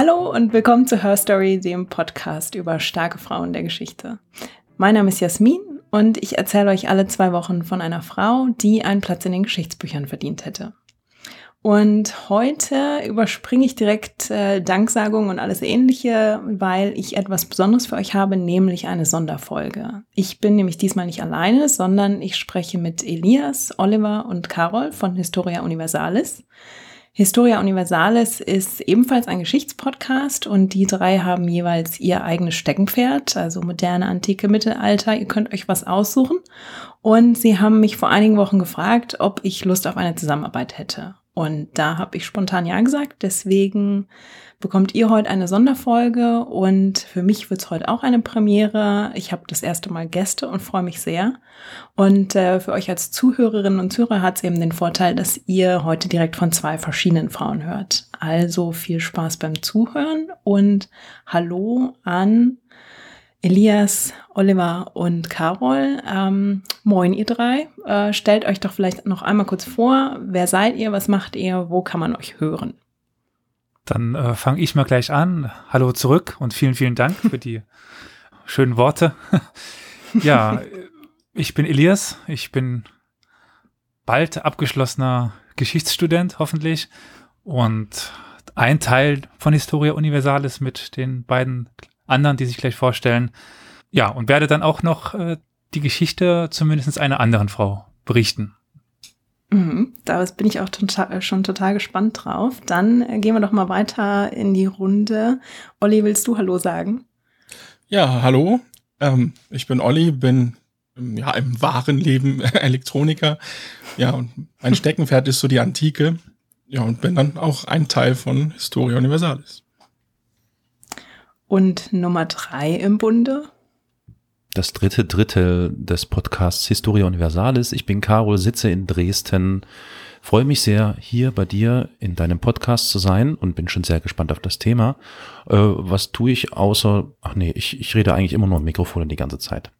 Hallo und willkommen zu Her Story, dem Podcast über starke Frauen der Geschichte. Mein Name ist Jasmin und ich erzähle euch alle zwei Wochen von einer Frau, die einen Platz in den Geschichtsbüchern verdient hätte. Und heute überspringe ich direkt äh, Danksagung und alles ähnliche, weil ich etwas Besonderes für euch habe, nämlich eine Sonderfolge. Ich bin nämlich diesmal nicht alleine, sondern ich spreche mit Elias, Oliver und Carol von Historia Universalis. Historia Universalis ist ebenfalls ein Geschichtspodcast und die drei haben jeweils ihr eigenes Steckenpferd, also moderne, antike, Mittelalter. Ihr könnt euch was aussuchen. Und sie haben mich vor einigen Wochen gefragt, ob ich Lust auf eine Zusammenarbeit hätte. Und da habe ich spontan ja gesagt. Deswegen bekommt ihr heute eine Sonderfolge und für mich wird es heute auch eine Premiere. Ich habe das erste Mal Gäste und freue mich sehr. Und äh, für euch als Zuhörerinnen und Zuhörer hat es eben den Vorteil, dass ihr heute direkt von zwei verschiedenen Frauen hört. Also viel Spaß beim Zuhören und hallo an Elias, Oliver und Carol. Ähm, moin, ihr drei. Äh, stellt euch doch vielleicht noch einmal kurz vor. Wer seid ihr? Was macht ihr? Wo kann man euch hören? Dann äh, fange ich mal gleich an. Hallo zurück und vielen, vielen Dank für die schönen Worte. ja, ich bin Elias. Ich bin bald abgeschlossener Geschichtsstudent, hoffentlich. Und ein Teil von Historia Universalis mit den beiden anderen, die sich gleich vorstellen. Ja, und werde dann auch noch äh, die Geschichte zumindest einer anderen Frau berichten. Mhm, da bin ich auch total, äh, schon total gespannt drauf. Dann äh, gehen wir doch mal weiter in die Runde. Olli, willst du Hallo sagen? Ja, hallo. Ähm, ich bin Olli, bin ähm, ja im wahren Leben Elektroniker. Ja, und mein Steckenpferd ist so die Antike. Ja, und bin dann auch ein Teil von Historia Universalis. Und Nummer drei im Bunde? Das dritte Drittel des Podcasts Historia Universalis. Ich bin Carol, sitze in Dresden, freue mich sehr, hier bei dir in deinem Podcast zu sein und bin schon sehr gespannt auf das Thema. Äh, was tue ich außer, ach nee, ich, ich rede eigentlich immer nur im Mikrofon die ganze Zeit.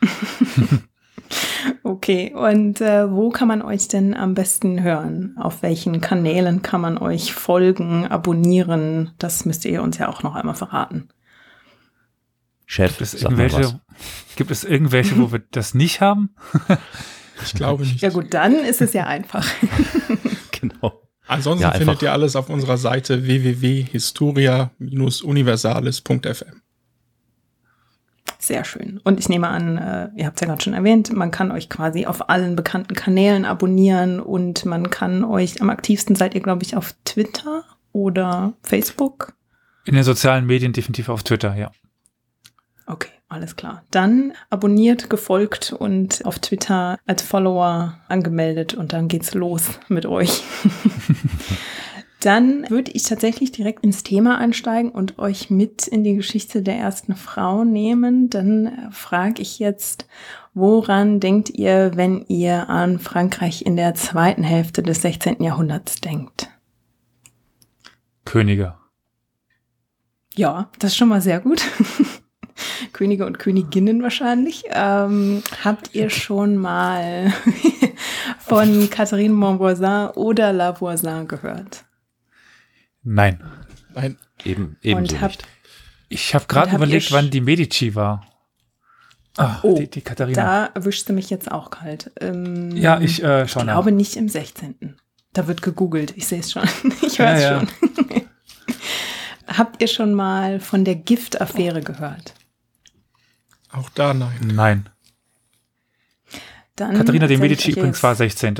okay, und äh, wo kann man euch denn am besten hören? Auf welchen Kanälen kann man euch folgen, abonnieren? Das müsst ihr uns ja auch noch einmal verraten. Chef, gibt es irgendwelche, gibt es irgendwelche, wo wir das nicht haben? ich glaube nicht. Ja gut, dann ist es ja einfach. genau. Ansonsten ja, findet ihr alles auf unserer Seite www.historia-universalis.fm. Sehr schön. Und ich nehme an, äh, ihr habt es ja gerade schon erwähnt, man kann euch quasi auf allen bekannten Kanälen abonnieren und man kann euch am aktivsten seid ihr, glaube ich, auf Twitter oder Facebook. In den sozialen Medien definitiv auf Twitter, ja. Okay, alles klar. Dann abonniert, gefolgt und auf Twitter als Follower angemeldet und dann geht's los mit euch. Dann würde ich tatsächlich direkt ins Thema einsteigen und euch mit in die Geschichte der ersten Frau nehmen. Dann frage ich jetzt, woran denkt ihr, wenn ihr an Frankreich in der zweiten Hälfte des 16. Jahrhunderts denkt? Könige. Ja, das ist schon mal sehr gut. Könige und Königinnen wahrscheinlich. Ähm, habt ihr schon mal von Catherine Montvoisin oder La Voisin gehört? Nein. Nein. Eben, eben und habt, nicht. Ich habe gerade überlegt, wann die Medici war. Ah, oh, die, die Katharina. Da erwischte mich jetzt auch kalt. Ähm, ja, ich äh, schaue Ich glaube nicht im 16. Da wird gegoogelt. Ich sehe es schon. ich weiß ja, ja. schon. Habt ihr schon mal von der Giftaffäre gehört? Auch da nein. Nein. Dann Katharina de Medici übrigens war 16.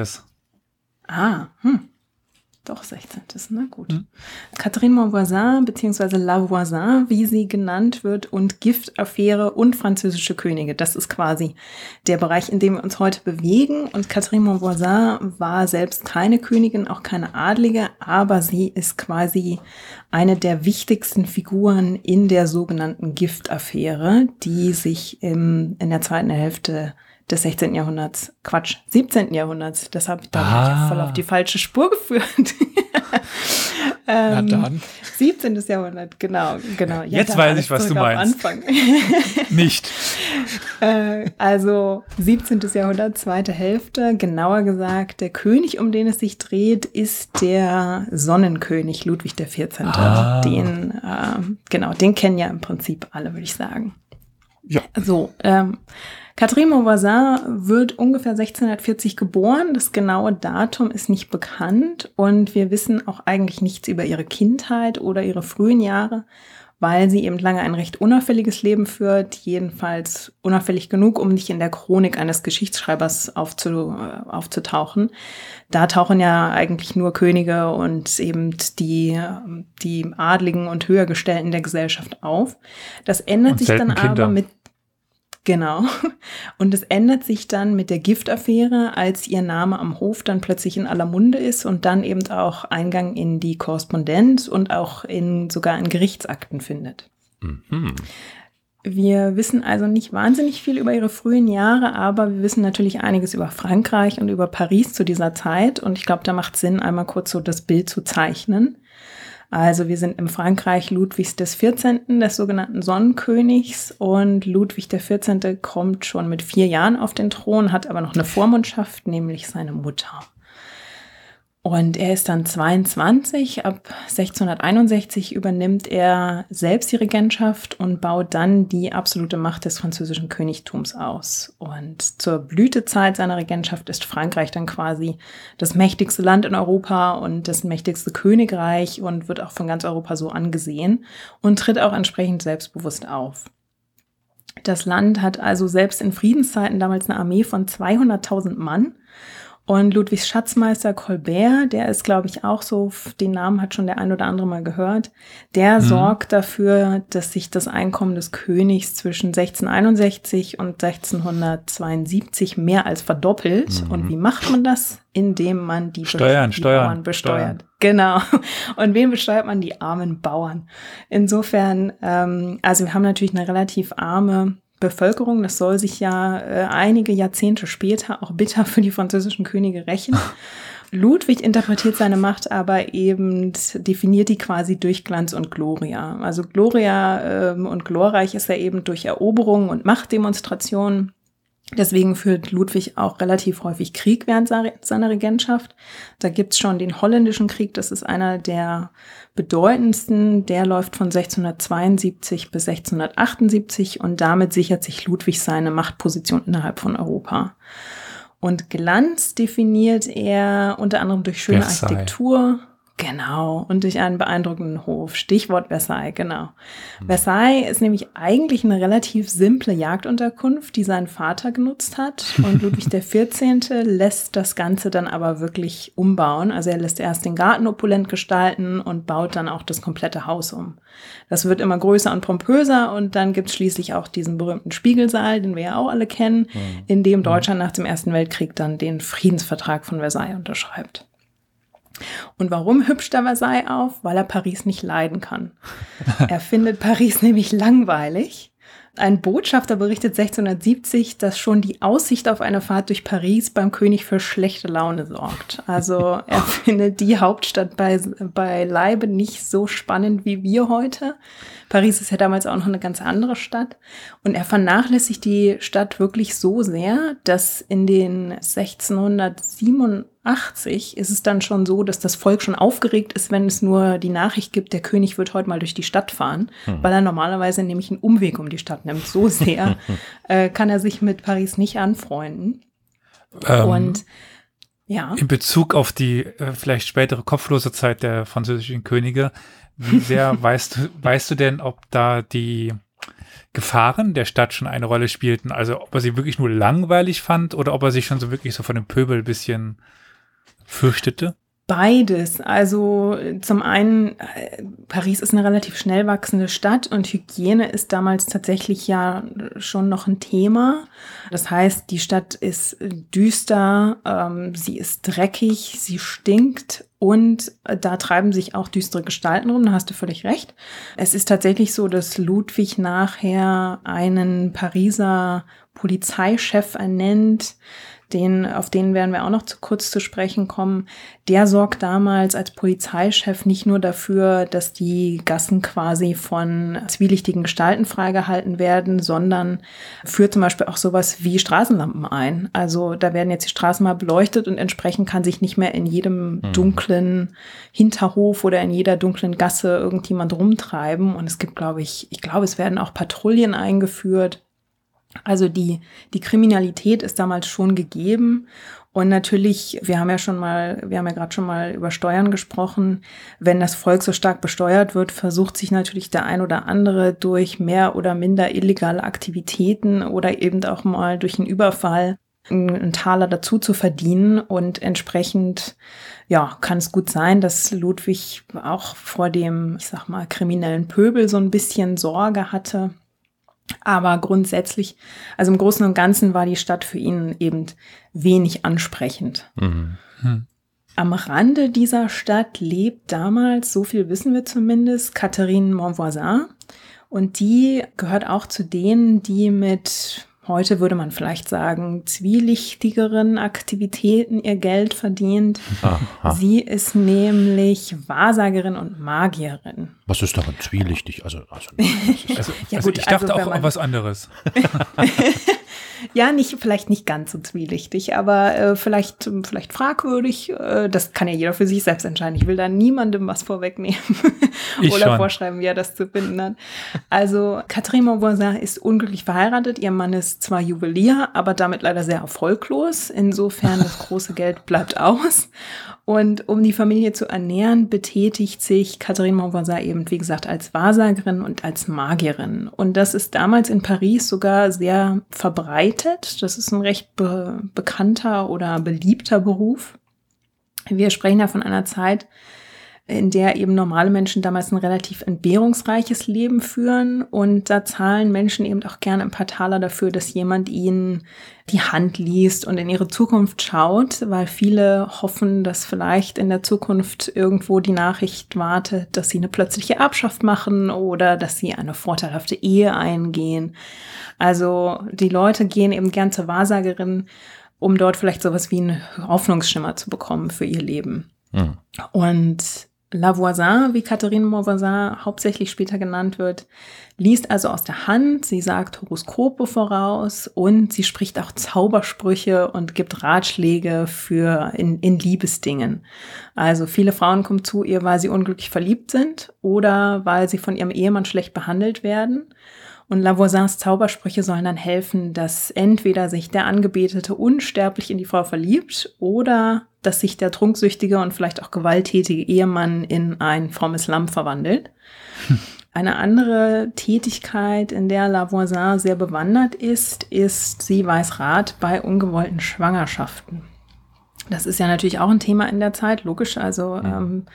Ah, hm. Doch, 16. Na gut. Hm. Catherine Montvoisin, beziehungsweise La Voisin, wie sie genannt wird, und Giftaffäre und französische Könige. Das ist quasi der Bereich, in dem wir uns heute bewegen. Und Catherine Montvoisin war selbst keine Königin, auch keine Adlige, aber sie ist quasi eine der wichtigsten Figuren in der sogenannten Giftaffäre, die sich im, in der zweiten Hälfte des 16. Jahrhunderts, Quatsch, 17. Jahrhunderts, das habe ich da Ah. voll auf die falsche Spur geführt. Na ähm, dann. 17. Jahrhundert, genau, genau. Ja, Jetzt weiß ich, was du meinst. Anfang. Nicht. Äh, also 17. Jahrhundert, zweite Hälfte. Genauer gesagt, der König, um den es sich dreht, ist der Sonnenkönig Ludwig XIV. Ah. Den, ähm, genau, den kennen ja im Prinzip alle, würde ich sagen. Ja. So, ähm, Catherine Montvoisin wird ungefähr 1640 geboren. Das genaue Datum ist nicht bekannt und wir wissen auch eigentlich nichts über ihre Kindheit oder ihre frühen Jahre, weil sie eben lange ein recht unauffälliges Leben führt, jedenfalls unauffällig genug, um nicht in der Chronik eines Geschichtsschreibers aufzu, äh, aufzutauchen. Da tauchen ja eigentlich nur Könige und eben die, die Adligen und Höhergestellten der Gesellschaft auf. Das ändert sich dann Kinder. aber mit Genau. Und es ändert sich dann mit der Giftaffäre, als ihr Name am Hof dann plötzlich in aller Munde ist und dann eben auch Eingang in die Korrespondenz und auch in sogar in Gerichtsakten findet. Mhm. Wir wissen also nicht wahnsinnig viel über ihre frühen Jahre, aber wir wissen natürlich einiges über Frankreich und über Paris zu dieser Zeit. Und ich glaube, da macht Sinn, einmal kurz so das Bild zu zeichnen. Also wir sind im Frankreich Ludwigs des 14., des sogenannten Sonnenkönigs. Und Ludwig der 14. kommt schon mit vier Jahren auf den Thron, hat aber noch eine Vormundschaft, nämlich seine Mutter. Und er ist dann 22. Ab 1661 übernimmt er selbst die Regentschaft und baut dann die absolute Macht des französischen Königtums aus. Und zur Blütezeit seiner Regentschaft ist Frankreich dann quasi das mächtigste Land in Europa und das mächtigste Königreich und wird auch von ganz Europa so angesehen und tritt auch entsprechend selbstbewusst auf. Das Land hat also selbst in Friedenszeiten damals eine Armee von 200.000 Mann. Und Ludwigs Schatzmeister Colbert, der ist, glaube ich, auch so, den Namen hat schon der ein oder andere mal gehört, der Mhm. sorgt dafür, dass sich das Einkommen des Königs zwischen 1661 und 1672 mehr als verdoppelt. Mhm. Und wie macht man das? Indem man die, Steuern, die Steuern, Bauern besteuert. Genau. Und wen besteuert man? Die armen Bauern. Insofern, ähm, also wir haben natürlich eine relativ arme Bevölkerung. Das soll sich ja äh, einige Jahrzehnte später auch bitter für die französischen Könige rächen. Ludwig interpretiert seine Macht aber eben, definiert die quasi durch Glanz und Gloria. Also Gloria ähm, und glorreich ist er eben durch Eroberungen und Machtdemonstrationen. Deswegen führt Ludwig auch relativ häufig Krieg während se- seiner Regentschaft. Da gibt's schon den holländischen Krieg, das ist einer der bedeutendsten. Der läuft von 1672 bis 1678 und damit sichert sich Ludwig seine Machtposition innerhalb von Europa. Und Glanz definiert er unter anderem durch schöne Versailles. Architektur. Genau, und durch einen beeindruckenden Hof. Stichwort Versailles, genau. Versailles ist nämlich eigentlich eine relativ simple Jagdunterkunft, die sein Vater genutzt hat. Und Ludwig XIV. lässt das Ganze dann aber wirklich umbauen. Also er lässt erst den Garten opulent gestalten und baut dann auch das komplette Haus um. Das wird immer größer und pompöser und dann gibt es schließlich auch diesen berühmten Spiegelsaal, den wir ja auch alle kennen, in dem Deutschland nach dem Ersten Weltkrieg dann den Friedensvertrag von Versailles unterschreibt. Und warum hübscht er Versailles auf? Weil er Paris nicht leiden kann. Er findet Paris nämlich langweilig. Ein Botschafter berichtet 1670, dass schon die Aussicht auf eine Fahrt durch Paris beim König für schlechte Laune sorgt. Also er findet die Hauptstadt bei, bei Leibe nicht so spannend wie wir heute. Paris ist ja damals auch noch eine ganz andere Stadt. Und er vernachlässigt die Stadt wirklich so sehr, dass in den 1687 ist es dann schon so, dass das Volk schon aufgeregt ist, wenn es nur die Nachricht gibt, der König wird heute mal durch die Stadt fahren, weil er normalerweise nämlich einen Umweg um die Stadt nimmt. So sehr äh, kann er sich mit Paris nicht anfreunden. Ähm, Und Ja. In Bezug auf die äh, vielleicht spätere kopflose Zeit der französischen Könige, wie sehr weißt du, weißt du denn, ob da die Gefahren der Stadt schon eine Rolle spielten? Also ob er sie wirklich nur langweilig fand oder ob er sich schon so wirklich so von dem Pöbel ein bisschen fürchtete? Beides. Also zum einen, äh, Paris ist eine relativ schnell wachsende Stadt und Hygiene ist damals tatsächlich ja schon noch ein Thema. Das heißt, die Stadt ist düster, ähm, sie ist dreckig, sie stinkt und da treiben sich auch düstere Gestalten rum, da hast du völlig recht. Es ist tatsächlich so, dass Ludwig nachher einen Pariser Polizeichef ernennt, den, auf den werden wir auch noch zu kurz zu sprechen kommen, der sorgt damals als Polizeichef nicht nur dafür, dass die Gassen quasi von zwielichtigen Gestalten freigehalten werden, sondern führt zum Beispiel auch sowas wie Straßenlampen ein. Also da werden jetzt die Straßen mal beleuchtet und entsprechend kann sich nicht mehr in jedem mhm. dunklen Hinterhof oder in jeder dunklen Gasse irgendjemand rumtreiben. Und es gibt, glaube ich, ich glaube, es werden auch Patrouillen eingeführt also die, die Kriminalität ist damals schon gegeben. Und natürlich, wir haben ja schon mal, wir haben ja gerade schon mal über Steuern gesprochen. Wenn das Volk so stark besteuert wird, versucht sich natürlich der ein oder andere durch mehr oder minder illegale Aktivitäten oder eben auch mal durch einen Überfall einen Taler dazu zu verdienen. Und entsprechend, ja, kann es gut sein, dass Ludwig auch vor dem, ich sag mal, kriminellen Pöbel so ein bisschen Sorge hatte. Aber grundsätzlich, also im Großen und Ganzen war die Stadt für ihn eben wenig ansprechend. Mhm. Hm. Am Rande dieser Stadt lebt damals, so viel wissen wir zumindest, Catherine Montvoisin. Und die gehört auch zu denen, die mit heute würde man vielleicht sagen, zwielichtigeren Aktivitäten ihr Geld verdient. Aha. Sie ist nämlich Wahrsagerin und Magierin. Was ist daran zwielichtig? Also, also, also, ja, also gut, ich dachte also, auch an was anderes. ja, nicht, vielleicht nicht ganz so zwielichtig, aber äh, vielleicht, vielleicht fragwürdig. Äh, das kann ja jeder für sich selbst entscheiden. Ich will da niemandem was vorwegnehmen oder schon. vorschreiben, wie er das zu finden hat. Also, Catherine Montvoisin ist unglücklich verheiratet. Ihr Mann ist zwar Juwelier, aber damit leider sehr erfolglos. Insofern, das große Geld bleibt aus. Und um die Familie zu ernähren, betätigt sich Catherine Montvoisin eben, wie gesagt, als Wahrsagerin und als Magierin. Und das ist damals in Paris sogar sehr verbreitet. Das ist ein recht be bekannter oder beliebter Beruf. Wir sprechen ja von einer Zeit, in der eben normale Menschen damals ein relativ entbehrungsreiches Leben führen. Und da zahlen Menschen eben auch gerne ein paar Taler dafür, dass jemand ihnen die Hand liest und in ihre Zukunft schaut, weil viele hoffen, dass vielleicht in der Zukunft irgendwo die Nachricht wartet, dass sie eine plötzliche Erbschaft machen oder dass sie eine vorteilhafte Ehe eingehen. Also die Leute gehen eben gern zur Wahrsagerin, um dort vielleicht sowas wie einen Hoffnungsschimmer zu bekommen für ihr Leben. Mhm. Und Lavoisin, wie Catherine Montvoisin hauptsächlich später genannt wird, liest also aus der Hand, sie sagt Horoskope voraus und sie spricht auch Zaubersprüche und gibt Ratschläge für in, in Liebesdingen. Also viele Frauen kommen zu ihr, weil sie unglücklich verliebt sind oder weil sie von ihrem Ehemann schlecht behandelt werden. Und Lavoisins Zaubersprüche sollen dann helfen, dass entweder sich der Angebetete unsterblich in die Frau verliebt oder dass sich der trunksüchtige und vielleicht auch gewalttätige Ehemann in ein frommes Lamm verwandelt. Hm. Eine andere Tätigkeit, in der Lavoisin sehr bewandert ist, ist, sie weiß Rat bei ungewollten Schwangerschaften. Das ist ja natürlich auch ein Thema in der Zeit, logisch. Also ähm,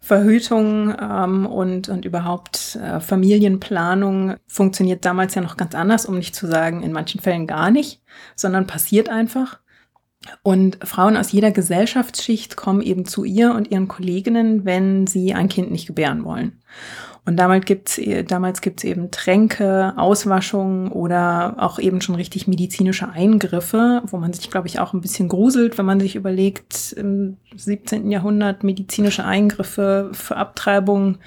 Verhütung ähm, und, und überhaupt äh, Familienplanung funktioniert damals ja noch ganz anders, um nicht zu sagen, in manchen Fällen gar nicht, sondern passiert einfach. Und Frauen aus jeder Gesellschaftsschicht kommen eben zu ihr und ihren Kolleginnen, wenn sie ein Kind nicht gebären wollen. Und damals gibt's äh, damals gibt's eben Tränke, Auswaschungen oder auch eben schon richtig medizinische Eingriffe, wo man sich, glaube ich, auch ein bisschen gruselt, wenn man sich überlegt, im 17. Jahrhundert medizinische Eingriffe für Abtreibung.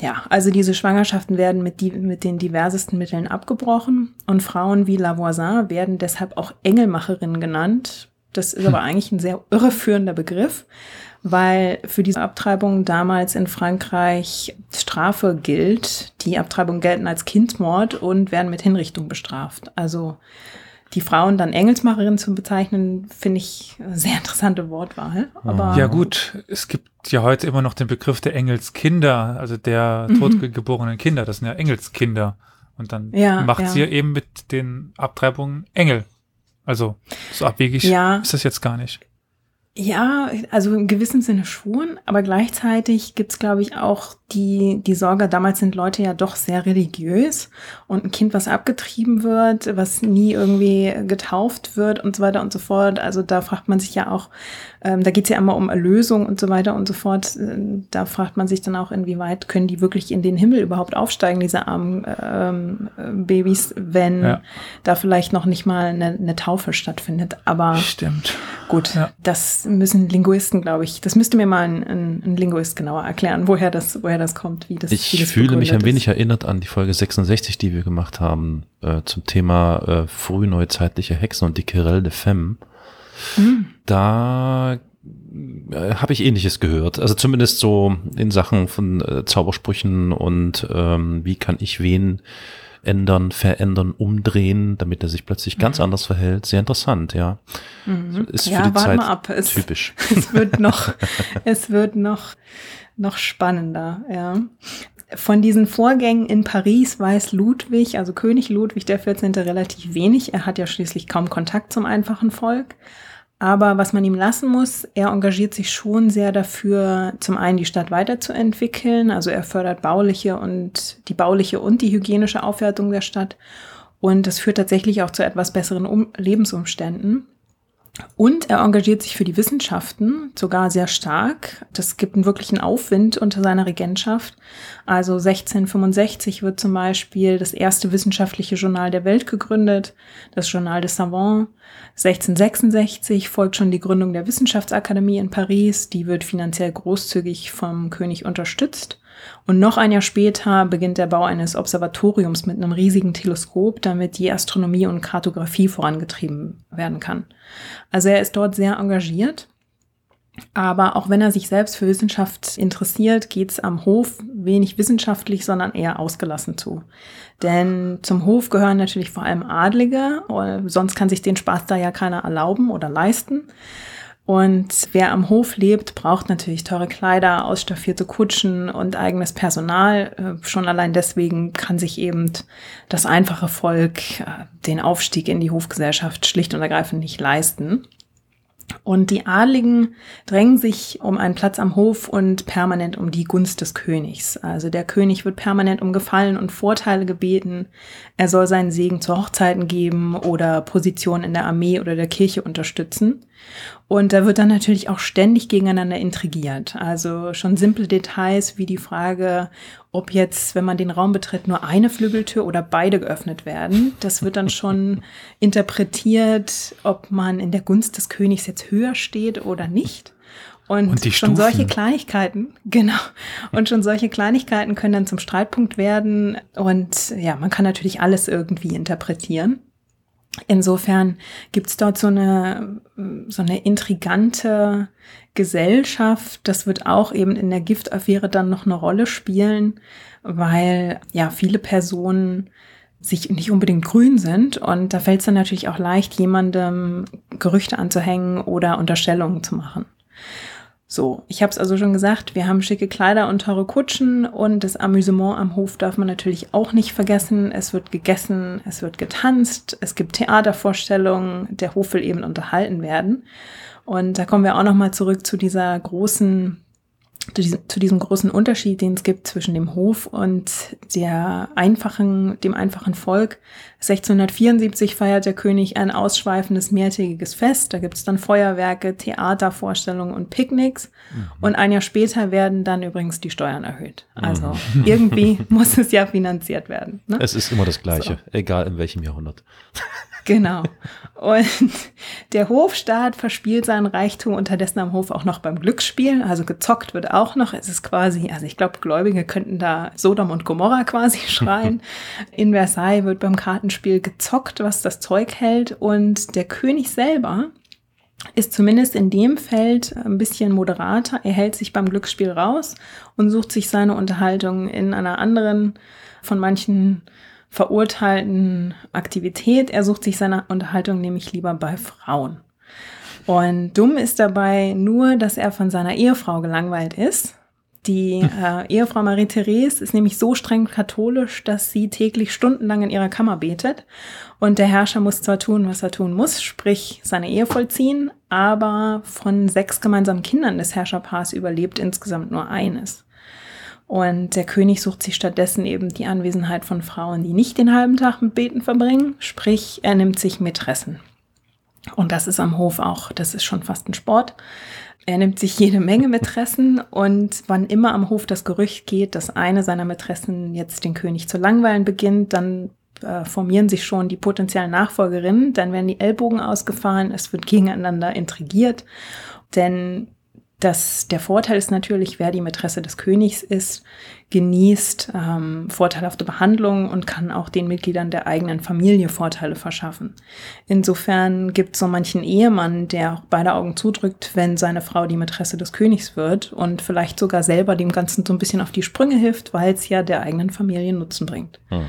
Ja, also diese Schwangerschaften werden mit, die, mit den diversesten Mitteln abgebrochen und Frauen wie Lavoisin werden deshalb auch Engelmacherinnen genannt. Das ist aber eigentlich ein sehr irreführender Begriff, weil für diese Abtreibung damals in Frankreich Strafe gilt. Die Abtreibungen gelten als Kindmord und werden mit Hinrichtung bestraft. Also Die Frauen dann Engelsmacherin zu bezeichnen, finde ich eine sehr interessante Wortwahl. Aber Ja gut, es gibt ja heute immer noch den Begriff der Engelskinder, also der Mhm. totgeborenen Kinder, das sind ja Engelskinder. Und dann Ja, macht ja. sie ja eben mit den Abtreibungen Engel. Also so abwegig Ja. ist das jetzt gar nicht. Ja, also im gewissen Sinne schon, aber gleichzeitig gibt's, glaube ich, auch die, die Sorge, damals sind Leute ja doch sehr religiös und ein Kind, was abgetrieben wird, was nie irgendwie getauft wird und so weiter und so fort. Also da fragt man sich ja auch, ähm, da geht's ja immer um Erlösung und so weiter und so fort. Ähm, Da fragt man sich dann auch, inwieweit können die wirklich in den Himmel überhaupt aufsteigen, diese armen ähm, äh, Babys, wenn Ja. da vielleicht noch nicht mal eine, eine Taufe stattfindet. Aber Stimmt. Gut, Ja. das müssen Linguisten, glaube ich, das müsste mir mal ein, ein, ein Linguist genauer erklären, woher das, woher das kommt, wie das wie Ich das fühle mich ein begründet wenig ist. erinnert an die Folge 66, die wir gemacht haben, äh, zum Thema äh, frühneuzeitliche Hexen und die Querelle de Femme. Hm. Da äh, habe ich ähnliches gehört. Also zumindest so in Sachen von äh, Zaubersprüchen und ähm, wie kann ich wen ändern, verändern, umdrehen, damit er sich plötzlich ganz anders verhält. Sehr interessant, ja. Mhm. Ist für ja, die warte Zeit mal ab. Es, typisch. es wird noch, es wird noch, noch spannender, ja. Von diesen Vorgängen in Paris weiß Ludwig, also König Ludwig der 14. relativ wenig. Er hat ja schließlich kaum Kontakt zum einfachen Volk. Aber was man ihm lassen muss, er engagiert sich schon sehr dafür, zum einen die Stadt weiterzuentwickeln. Also er fördert bauliche und die bauliche und die hygienische Aufwertung der Stadt. Und das führt tatsächlich auch zu etwas besseren um Lebensumständen. Und er engagiert sich für die Wissenschaften, sogar sehr stark. Das gibt einen wirklichen Aufwind unter seiner Regentschaft. Also 1665 wird zum Beispiel das erste wissenschaftliche Journal der Welt gegründet, das Journal des Savants. 1666 folgt schon die Gründung der Wissenschaftsakademie in Paris. Die wird finanziell großzügig vom König unterstützt. Und noch ein Jahr später beginnt der Bau eines Observatoriums mit einem riesigen Teleskop, damit die Astronomie und Kartografie vorangetrieben werden kann. Also er ist dort sehr engagiert. Aber auch wenn er sich selbst für Wissenschaft interessiert, geht es am Hof wenig wissenschaftlich, sondern eher ausgelassen zu. Denn zum Hof gehören natürlich vor allem Adlige, äh, sonst kann sich den Spaß da ja keiner erlauben oder leisten. Und wer am Hof lebt, braucht natürlich teure Kleider, ausstaffierte Kutschen und eigenes Personal. Äh, Schon allein deswegen kann sich eben das einfache Volk äh, den Aufstieg in die Hofgesellschaft schlicht und ergreifend nicht leisten. Und die Adligen drängen sich um einen Platz am Hof und permanent um die Gunst des Königs. Also der König wird permanent um Gefallen und Vorteile gebeten. Er soll seinen Segen zu Hochzeiten geben oder Positionen in der Armee oder der Kirche unterstützen. Und da wird dann natürlich auch ständig gegeneinander intrigiert. Also schon simple Details wie die Frage, ob jetzt, wenn man den Raum betritt, nur eine Flügeltür oder beide geöffnet werden. Das wird dann schon interpretiert, ob man in der Gunst des Königs jetzt höher steht oder nicht. Und, Und schon solche Stufen. Kleinigkeiten, genau. Und schon solche Kleinigkeiten können dann zum Streitpunkt werden. Und ja, man kann natürlich alles irgendwie interpretieren. Insofern gibt's dort so eine, so eine intrigante Gesellschaft. Das wird auch eben in der Giftaffäre dann noch eine Rolle spielen, weil ja viele Personen sich nicht unbedingt grün sind. Und da fällt es dann natürlich auch leicht, jemandem Gerüchte anzuhängen oder Unterstellungen zu machen. So, ich habe es also schon gesagt, wir haben schicke Kleider und teure Kutschen und das Amüsement am Hof darf man natürlich auch nicht vergessen. Es wird gegessen, es wird getanzt, es gibt Theatervorstellungen, der Hof will eben unterhalten werden. Und da kommen wir auch noch mal zurück zu dieser großen zu diesem, großen Unterschied, den es gibt zwischen dem Hof und der einfachen, dem einfachen Volk. 1674 feiert der König ein ausschweifendes mehrtägiges Fest. Da gibt es dann Feuerwerke, Theatervorstellungen und Picknicks. Und ein Jahr später werden dann übrigens die Steuern erhöht. Also irgendwie muss es ja finanziert werden. Ne? Es ist immer das Gleiche, egal in welchem Jahrhundert. Genau. Und der Hofstaat verspielt seinen Reichtum unterdessen am Hof auch noch beim Glücksspiel. Also gezockt wird auch noch. Es ist quasi, also ich glaube, Gläubige könnten da Sodom und Gomorra quasi schreien. In Versailles wird beim Kartenspiel gezockt, was das Zeug hält. Und der König selber ist zumindest in dem Feld ein bisschen moderater. Er hält sich beim Glücksspiel raus und sucht sich seine Unterhaltung in einer anderen, von manchen verurteilten Aktivität. Er sucht sich seine Unterhaltung nämlich lieber bei Frauen. Und dumm ist dabei nur, dass er von seiner Ehefrau gelangweilt ist. Die äh, Ehefrau Marie-Therese ist nämlich so streng katholisch, dass sie täglich stundenlang in ihrer Kammer betet. Und der Herrscher muss zwar tun, was er tun muss, sprich seine Ehe vollziehen, aber von sechs gemeinsamen Kindern des Herrscherpaars überlebt insgesamt nur eines. Und der König sucht sich stattdessen eben die Anwesenheit von Frauen, die nicht den halben Tag mit Beten verbringen, sprich er nimmt sich Mätressen. Und das ist am Hof auch, das ist schon fast ein Sport. Er nimmt sich jede Menge Mätressen und wann immer am Hof das Gerücht geht, dass eine seiner Mätressen jetzt den König zu langweilen beginnt, dann äh, formieren sich schon die potenziellen Nachfolgerinnen, dann werden die Ellbogen ausgefahren, es wird gegeneinander intrigiert, denn das, der Vorteil ist natürlich, wer die Mätresse des Königs ist, genießt ähm, vorteilhafte Behandlung und kann auch den Mitgliedern der eigenen Familie Vorteile verschaffen. Insofern gibt es so manchen Ehemann, der auch beide Augen zudrückt, wenn seine Frau die Mätresse des Königs wird und vielleicht sogar selber dem Ganzen so ein bisschen auf die Sprünge hilft, weil es ja der eigenen Familie Nutzen bringt. Hm.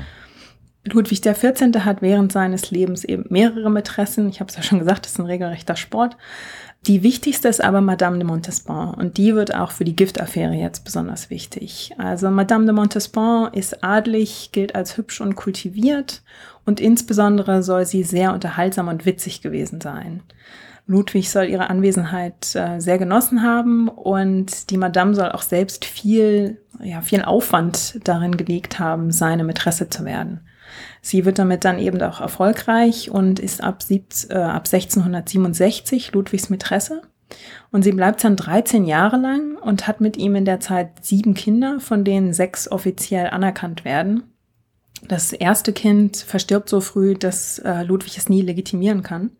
Ludwig XIV. hat während seines Lebens eben mehrere Mätressen. Ich habe es ja schon gesagt, das ist ein regelrechter Sport. Die wichtigste ist aber Madame de Montespan und die wird auch für die Giftaffäre jetzt besonders wichtig. Also Madame de Montespan ist adlig, gilt als hübsch und kultiviert und insbesondere soll sie sehr unterhaltsam und witzig gewesen sein. Ludwig soll ihre Anwesenheit äh, sehr genossen haben und die Madame soll auch selbst viel, ja, viel Aufwand darin gelegt haben, seine Mätresse zu werden. Sie wird damit dann eben auch erfolgreich und ist ab, äh, ab 1667 Ludwigs Mätresse. Und sie bleibt dann 13 Jahre lang und hat mit ihm in der Zeit sieben Kinder, von denen sechs offiziell anerkannt werden. Das erste Kind verstirbt so früh, dass äh, Ludwig es nie legitimieren kann.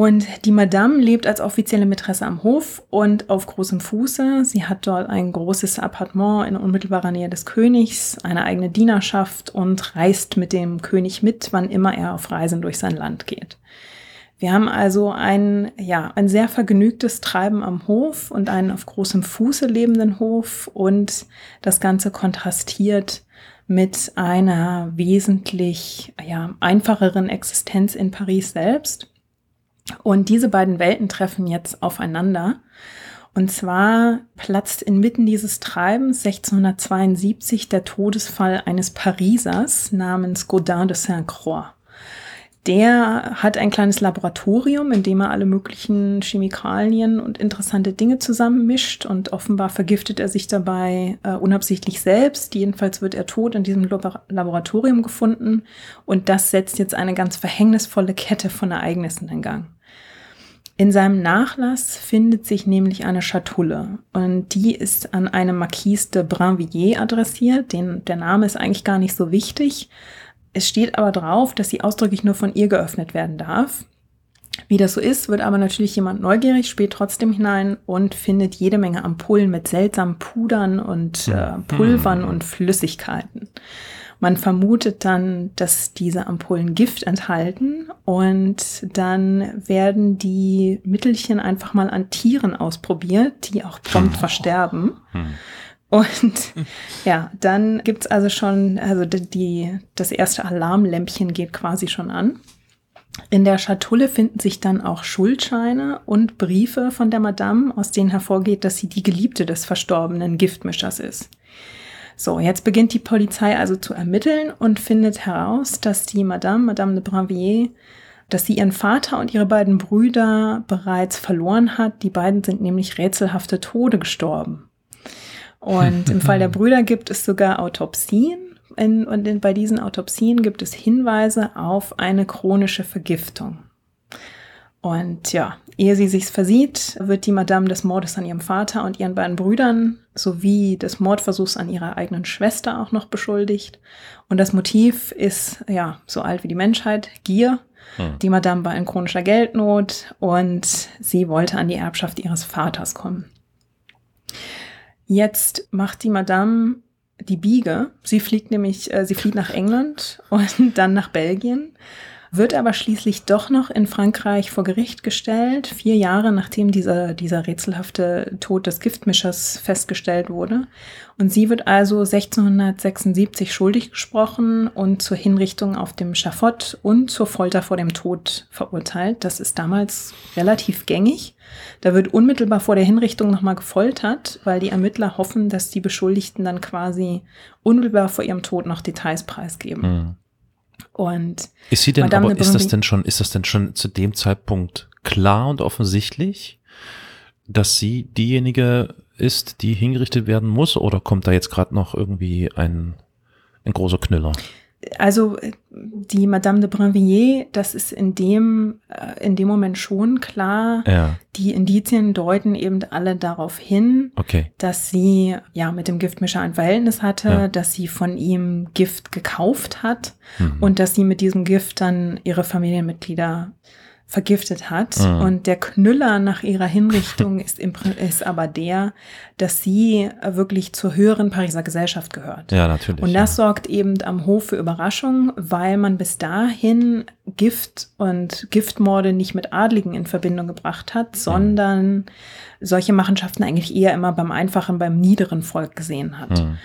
Und die Madame lebt als offizielle Mätresse am Hof und auf großem Fuße. Sie hat dort ein großes Appartement in unmittelbarer Nähe des Königs, eine eigene Dienerschaft und reist mit dem König mit, wann immer er auf Reisen durch sein Land geht. Wir haben also ein, ja, ein sehr vergnügtes Treiben am Hof und einen auf großem Fuße lebenden Hof und das Ganze kontrastiert mit einer wesentlich, ja, einfacheren Existenz in Paris selbst. Und diese beiden Welten treffen jetzt aufeinander. Und zwar platzt inmitten dieses Treibens 1672 der Todesfall eines Parisers namens Gaudin de Saint-Croix. Der hat ein kleines Laboratorium, in dem er alle möglichen Chemikalien und interessante Dinge zusammenmischt und offenbar vergiftet er sich dabei äh, unabsichtlich selbst. Jedenfalls wird er tot in diesem Laboratorium gefunden und das setzt jetzt eine ganz verhängnisvolle Kette von Ereignissen in Gang. In seinem Nachlass findet sich nämlich eine Schatulle und die ist an eine Marquise de Brinvilliers adressiert. Den, der Name ist eigentlich gar nicht so wichtig. Es steht aber drauf, dass sie ausdrücklich nur von ihr geöffnet werden darf. Wie das so ist, wird aber natürlich jemand neugierig, spielt trotzdem hinein und findet jede Menge Ampullen mit seltsamen Pudern und äh, Pulvern und Flüssigkeiten. Man vermutet dann, dass diese Ampullen Gift enthalten und dann werden die Mittelchen einfach mal an Tieren ausprobiert, die auch prompt versterben. Und ja, dann gibt's also schon, also die, das erste Alarmlämpchen geht quasi schon an. In der Schatulle finden sich dann auch Schuldscheine und Briefe von der Madame, aus denen hervorgeht, dass sie die Geliebte des verstorbenen Giftmischers ist. So, jetzt beginnt die Polizei also zu ermitteln und findet heraus, dass die Madame, Madame de Brinvilliers, dass sie ihren Vater und ihre beiden Brüder bereits verloren hat. Die beiden sind nämlich rätselhafte Tode gestorben. Und im Fall der Brüder gibt es sogar Autopsien. In, und in, bei diesen Autopsien gibt es Hinweise auf eine chronische Vergiftung. Und ja, ehe sie sich's versieht, wird die Madame des Mordes an ihrem Vater und ihren beiden Brüdern sowie des Mordversuchs an ihrer eigenen Schwester auch noch beschuldigt. Und das Motiv ist ja so alt wie die Menschheit, Gier. Hm. Die Madame war in chronischer Geldnot und sie wollte an die Erbschaft ihres Vaters kommen. Jetzt macht die Madame die Biege. Sie fliegt nämlich, äh, sie fliegt nach England und dann nach Belgien wird aber schließlich doch noch in Frankreich vor Gericht gestellt, vier Jahre nachdem dieser, dieser rätselhafte Tod des Giftmischers festgestellt wurde. Und sie wird also 1676 schuldig gesprochen und zur Hinrichtung auf dem Schafott und zur Folter vor dem Tod verurteilt. Das ist damals relativ gängig. Da wird unmittelbar vor der Hinrichtung nochmal gefoltert, weil die Ermittler hoffen, dass die Beschuldigten dann quasi unmittelbar vor ihrem Tod noch Details preisgeben. Mhm. Und ist sie denn Madame aber, ist das denn schon, ist das denn schon zu dem Zeitpunkt klar und offensichtlich, dass sie diejenige ist, die hingerichtet werden muss, oder kommt da jetzt gerade noch irgendwie ein, ein großer Knüller? Also die Madame de Brinvilliers, das ist in dem, äh, in dem Moment schon klar. Ja. Die Indizien deuten eben alle darauf hin, okay. dass sie ja mit dem Giftmischer ein Verhältnis hatte, ja. dass sie von ihm Gift gekauft hat mhm. und dass sie mit diesem Gift dann ihre Familienmitglieder vergiftet hat. Mhm. Und der Knüller nach ihrer Hinrichtung ist, im, ist aber der, dass sie wirklich zur höheren Pariser Gesellschaft gehört. Ja, natürlich. Und das ja. sorgt eben am Hof für Überraschung, weil man bis dahin Gift und Giftmorde nicht mit Adligen in Verbindung gebracht hat, sondern mhm. solche Machenschaften eigentlich eher immer beim einfachen, beim niederen Volk gesehen hat. Mhm.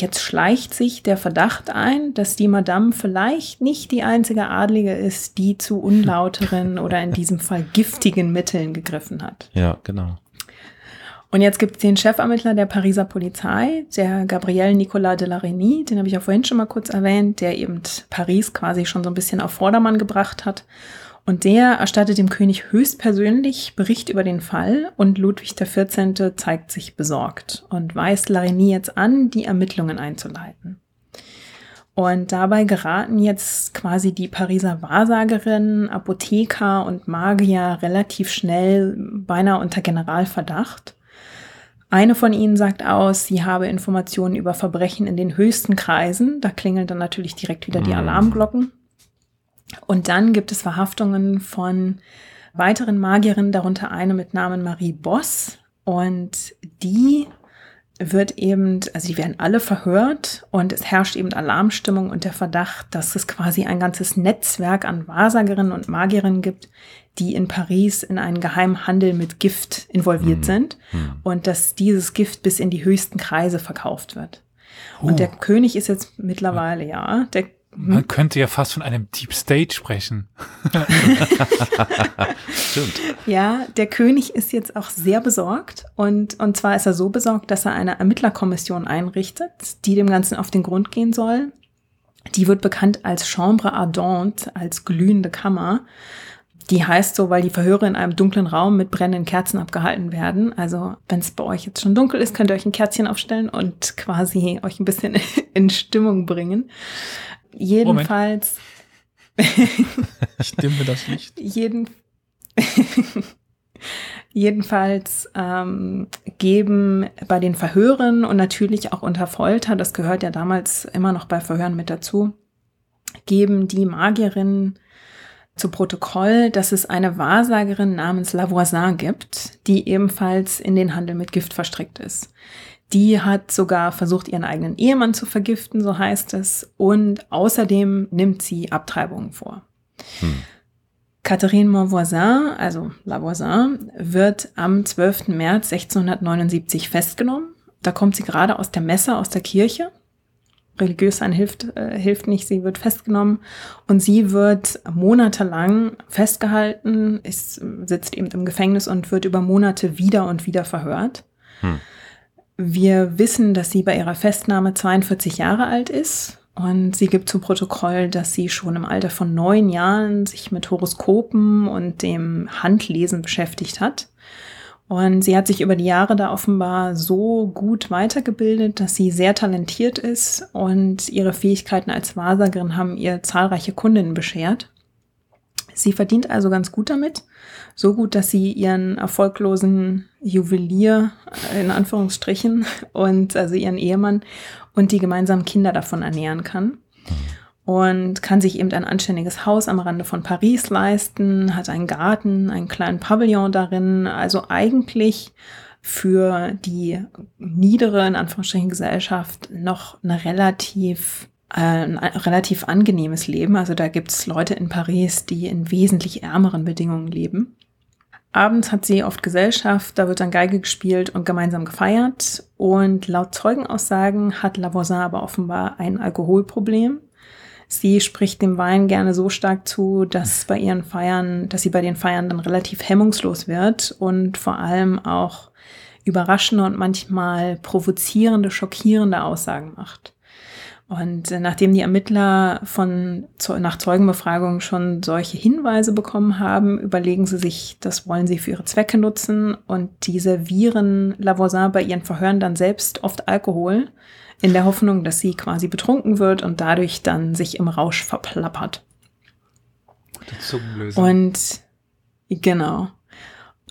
Jetzt schleicht sich der Verdacht ein, dass die Madame vielleicht nicht die einzige Adlige ist, die zu unlauteren oder in diesem Fall giftigen Mitteln gegriffen hat. Ja, genau. Und jetzt gibt es den Chefermittler der Pariser Polizei, der Gabriel Nicolas de la Reynie, den habe ich auch vorhin schon mal kurz erwähnt, der eben Paris quasi schon so ein bisschen auf Vordermann gebracht hat und der erstattet dem König höchstpersönlich Bericht über den Fall und Ludwig XIV. zeigt sich besorgt und weist Larigny jetzt an, die Ermittlungen einzuleiten. Und dabei geraten jetzt quasi die Pariser Wahrsagerin, Apotheker und Magier relativ schnell beinahe unter Generalverdacht. Eine von ihnen sagt aus, sie habe Informationen über Verbrechen in den höchsten Kreisen. Da klingeln dann natürlich direkt wieder die mhm. Alarmglocken. Und dann gibt es Verhaftungen von weiteren Magierinnen, darunter eine mit Namen Marie Boss. Und die wird eben, also die werden alle verhört und es herrscht eben Alarmstimmung und der Verdacht, dass es quasi ein ganzes Netzwerk an Wahrsagerinnen und Magierinnen gibt, die in Paris in einen geheimen Handel mit Gift involviert mhm. sind mhm. und dass dieses Gift bis in die höchsten Kreise verkauft wird. Uh. Und der König ist jetzt mittlerweile, ja, der man hm? könnte ja fast von einem Deep State sprechen. Stimmt. Ja, der König ist jetzt auch sehr besorgt und, und zwar ist er so besorgt, dass er eine Ermittlerkommission einrichtet, die dem Ganzen auf den Grund gehen soll. Die wird bekannt als Chambre Ardente, als glühende Kammer. Die heißt so, weil die Verhöre in einem dunklen Raum mit brennenden Kerzen abgehalten werden. Also, wenn es bei euch jetzt schon dunkel ist, könnt ihr euch ein Kerzchen aufstellen und quasi euch ein bisschen in Stimmung bringen. Jedenfalls. ich dimme das Licht. Jeden, jedenfalls ähm, geben bei den Verhören und natürlich auch unter Folter, das gehört ja damals immer noch bei Verhören mit dazu, geben die Magierinnen zu Protokoll, dass es eine Wahrsagerin namens Lavoisin gibt, die ebenfalls in den Handel mit Gift verstrickt ist. Die hat sogar versucht, ihren eigenen Ehemann zu vergiften, so heißt es. Und außerdem nimmt sie Abtreibungen vor. Hm. Catherine Monvoisin, also Lavoisin, wird am 12. März 1679 festgenommen. Da kommt sie gerade aus der Messe, aus der Kirche. Religiös sein hilft, äh, hilft nicht, sie wird festgenommen und sie wird monatelang festgehalten, ist, sitzt eben im Gefängnis und wird über Monate wieder und wieder verhört. Hm. Wir wissen, dass sie bei ihrer Festnahme 42 Jahre alt ist und sie gibt zu Protokoll, dass sie schon im Alter von neun Jahren sich mit Horoskopen und dem Handlesen beschäftigt hat. Und sie hat sich über die Jahre da offenbar so gut weitergebildet, dass sie sehr talentiert ist und ihre Fähigkeiten als Wahrsagerin haben ihr zahlreiche Kundinnen beschert. Sie verdient also ganz gut damit so gut, dass sie ihren erfolglosen Juwelier in Anführungsstrichen und also ihren Ehemann und die gemeinsamen Kinder davon ernähren kann. Und kann sich eben ein anständiges Haus am Rande von Paris leisten, hat einen Garten, einen kleinen Pavillon darin. Also eigentlich für die niedere, in Anführungsstrichen, Gesellschaft noch eine relativ ein relativ angenehmes Leben. Also da gibt es Leute in Paris, die in wesentlich ärmeren Bedingungen leben. Abends hat sie oft Gesellschaft, da wird dann Geige gespielt und gemeinsam gefeiert. Und laut Zeugenaussagen hat Lavoisin aber offenbar ein Alkoholproblem. Sie spricht dem Wein gerne so stark zu, dass bei ihren Feiern, dass sie bei den Feiern dann relativ hemmungslos wird und vor allem auch überraschende und manchmal provozierende, schockierende Aussagen macht. Und äh, nachdem die Ermittler von nach Zeugenbefragung schon solche Hinweise bekommen haben, überlegen sie sich, das wollen sie für ihre Zwecke nutzen. Und die servieren Lavoisin bei ihren Verhören dann selbst oft Alkohol, in der Hoffnung, dass sie quasi betrunken wird und dadurch dann sich im Rausch verplappert. Und genau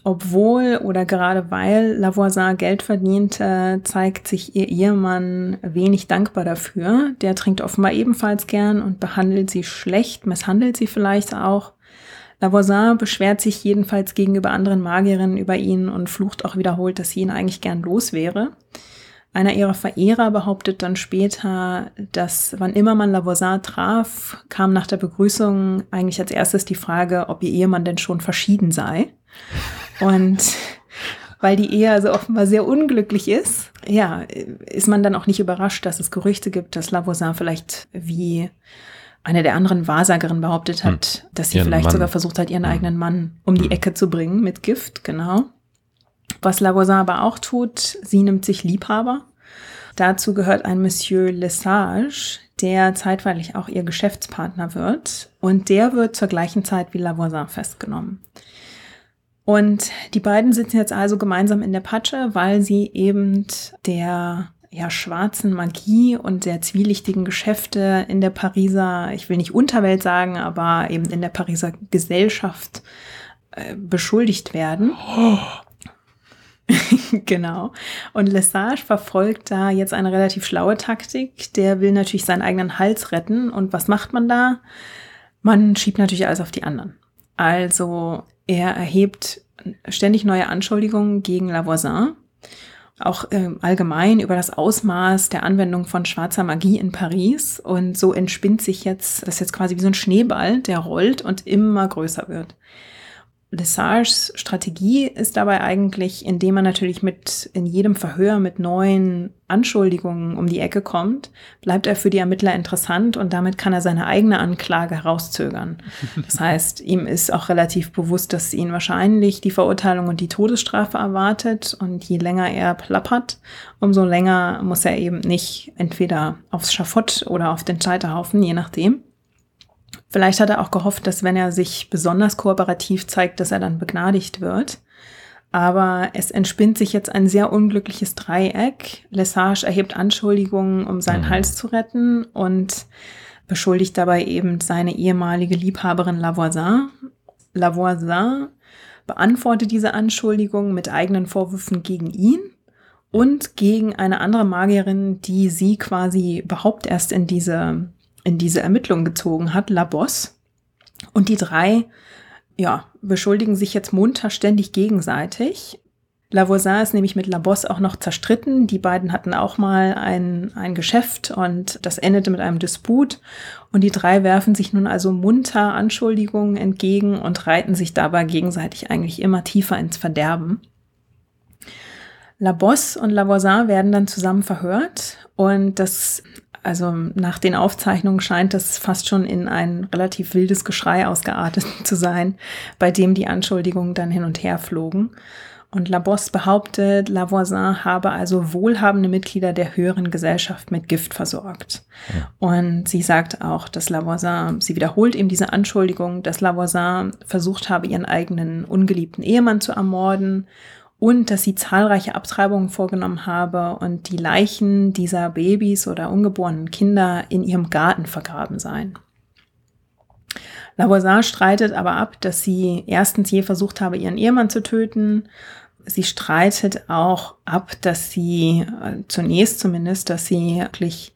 obwohl oder gerade weil Lavoisin Geld verdiente, zeigt sich ihr Ehemann wenig dankbar dafür. Der trinkt offenbar ebenfalls gern und behandelt sie schlecht, misshandelt sie vielleicht auch. Lavoisin beschwert sich jedenfalls gegenüber anderen Magierinnen über ihn und flucht auch wiederholt, dass sie ihn eigentlich gern los wäre. Einer ihrer Verehrer behauptet dann später, dass wann immer man Lavoisin traf, kam nach der Begrüßung eigentlich als erstes die Frage, ob ihr Ehemann denn schon verschieden sei. Und weil die Ehe also offenbar sehr unglücklich ist, ja, ist man dann auch nicht überrascht, dass es Gerüchte gibt, dass Lavoisin vielleicht wie eine der anderen Wahrsagerinnen behauptet hat, hm. dass sie ihren vielleicht Mann. sogar versucht hat, ihren hm. eigenen Mann um die hm. Ecke zu bringen mit Gift, genau. Was Lavoisin aber auch tut, sie nimmt sich Liebhaber. Dazu gehört ein Monsieur Lesage, der zeitweilig auch ihr Geschäftspartner wird. Und der wird zur gleichen Zeit wie Lavoisin festgenommen. Und die beiden sitzen jetzt also gemeinsam in der Patsche, weil sie eben der ja, schwarzen Magie und der zwielichtigen Geschäfte in der Pariser, ich will nicht Unterwelt sagen, aber eben in der Pariser Gesellschaft äh, beschuldigt werden. Oh. genau. Und Lesage verfolgt da jetzt eine relativ schlaue Taktik. Der will natürlich seinen eigenen Hals retten. Und was macht man da? Man schiebt natürlich alles auf die anderen. Also er erhebt ständig neue Anschuldigungen gegen Lavoisin, auch äh, allgemein über das Ausmaß der Anwendung von schwarzer Magie in Paris. Und so entspinnt sich jetzt, das ist jetzt quasi wie so ein Schneeball, der rollt und immer größer wird. Lesages Strategie ist dabei eigentlich, indem er natürlich mit in jedem Verhör mit neuen Anschuldigungen um die Ecke kommt, bleibt er für die Ermittler interessant und damit kann er seine eigene Anklage herauszögern. Das heißt, ihm ist auch relativ bewusst, dass ihn wahrscheinlich die Verurteilung und die Todesstrafe erwartet und je länger er plappert, umso länger muss er eben nicht entweder aufs Schafott oder auf den Scheiterhaufen, je nachdem. Vielleicht hat er auch gehofft, dass wenn er sich besonders kooperativ zeigt, dass er dann begnadigt wird. Aber es entspinnt sich jetzt ein sehr unglückliches Dreieck. Lesage erhebt Anschuldigungen, um seinen mhm. Hals zu retten und beschuldigt dabei eben seine ehemalige Liebhaberin Lavoisin. Lavoisin beantwortet diese Anschuldigungen mit eigenen Vorwürfen gegen ihn und gegen eine andere Magierin, die sie quasi überhaupt erst in diese in diese Ermittlung gezogen hat, Labos. Und die drei, ja, beschuldigen sich jetzt munter ständig gegenseitig. Lavoisin ist nämlich mit Labos auch noch zerstritten. Die beiden hatten auch mal ein, ein Geschäft und das endete mit einem Disput. Und die drei werfen sich nun also munter Anschuldigungen entgegen und reiten sich dabei gegenseitig eigentlich immer tiefer ins Verderben. Labos und Lavoisin werden dann zusammen verhört und das also nach den Aufzeichnungen scheint es fast schon in ein relativ wildes Geschrei ausgeartet zu sein, bei dem die Anschuldigungen dann hin und her flogen. Und Labos behauptet, Lavoisin habe also wohlhabende Mitglieder der höheren Gesellschaft mit Gift versorgt. Und sie sagt auch, dass Lavoisin, sie wiederholt eben diese Anschuldigung, dass Lavoisin versucht habe, ihren eigenen ungeliebten Ehemann zu ermorden und dass sie zahlreiche Abtreibungen vorgenommen habe und die Leichen dieser Babys oder ungeborenen Kinder in ihrem Garten vergraben seien. Lavoisin streitet aber ab, dass sie erstens je versucht habe, ihren Ehemann zu töten. Sie streitet auch ab, dass sie äh, zunächst zumindest, dass sie wirklich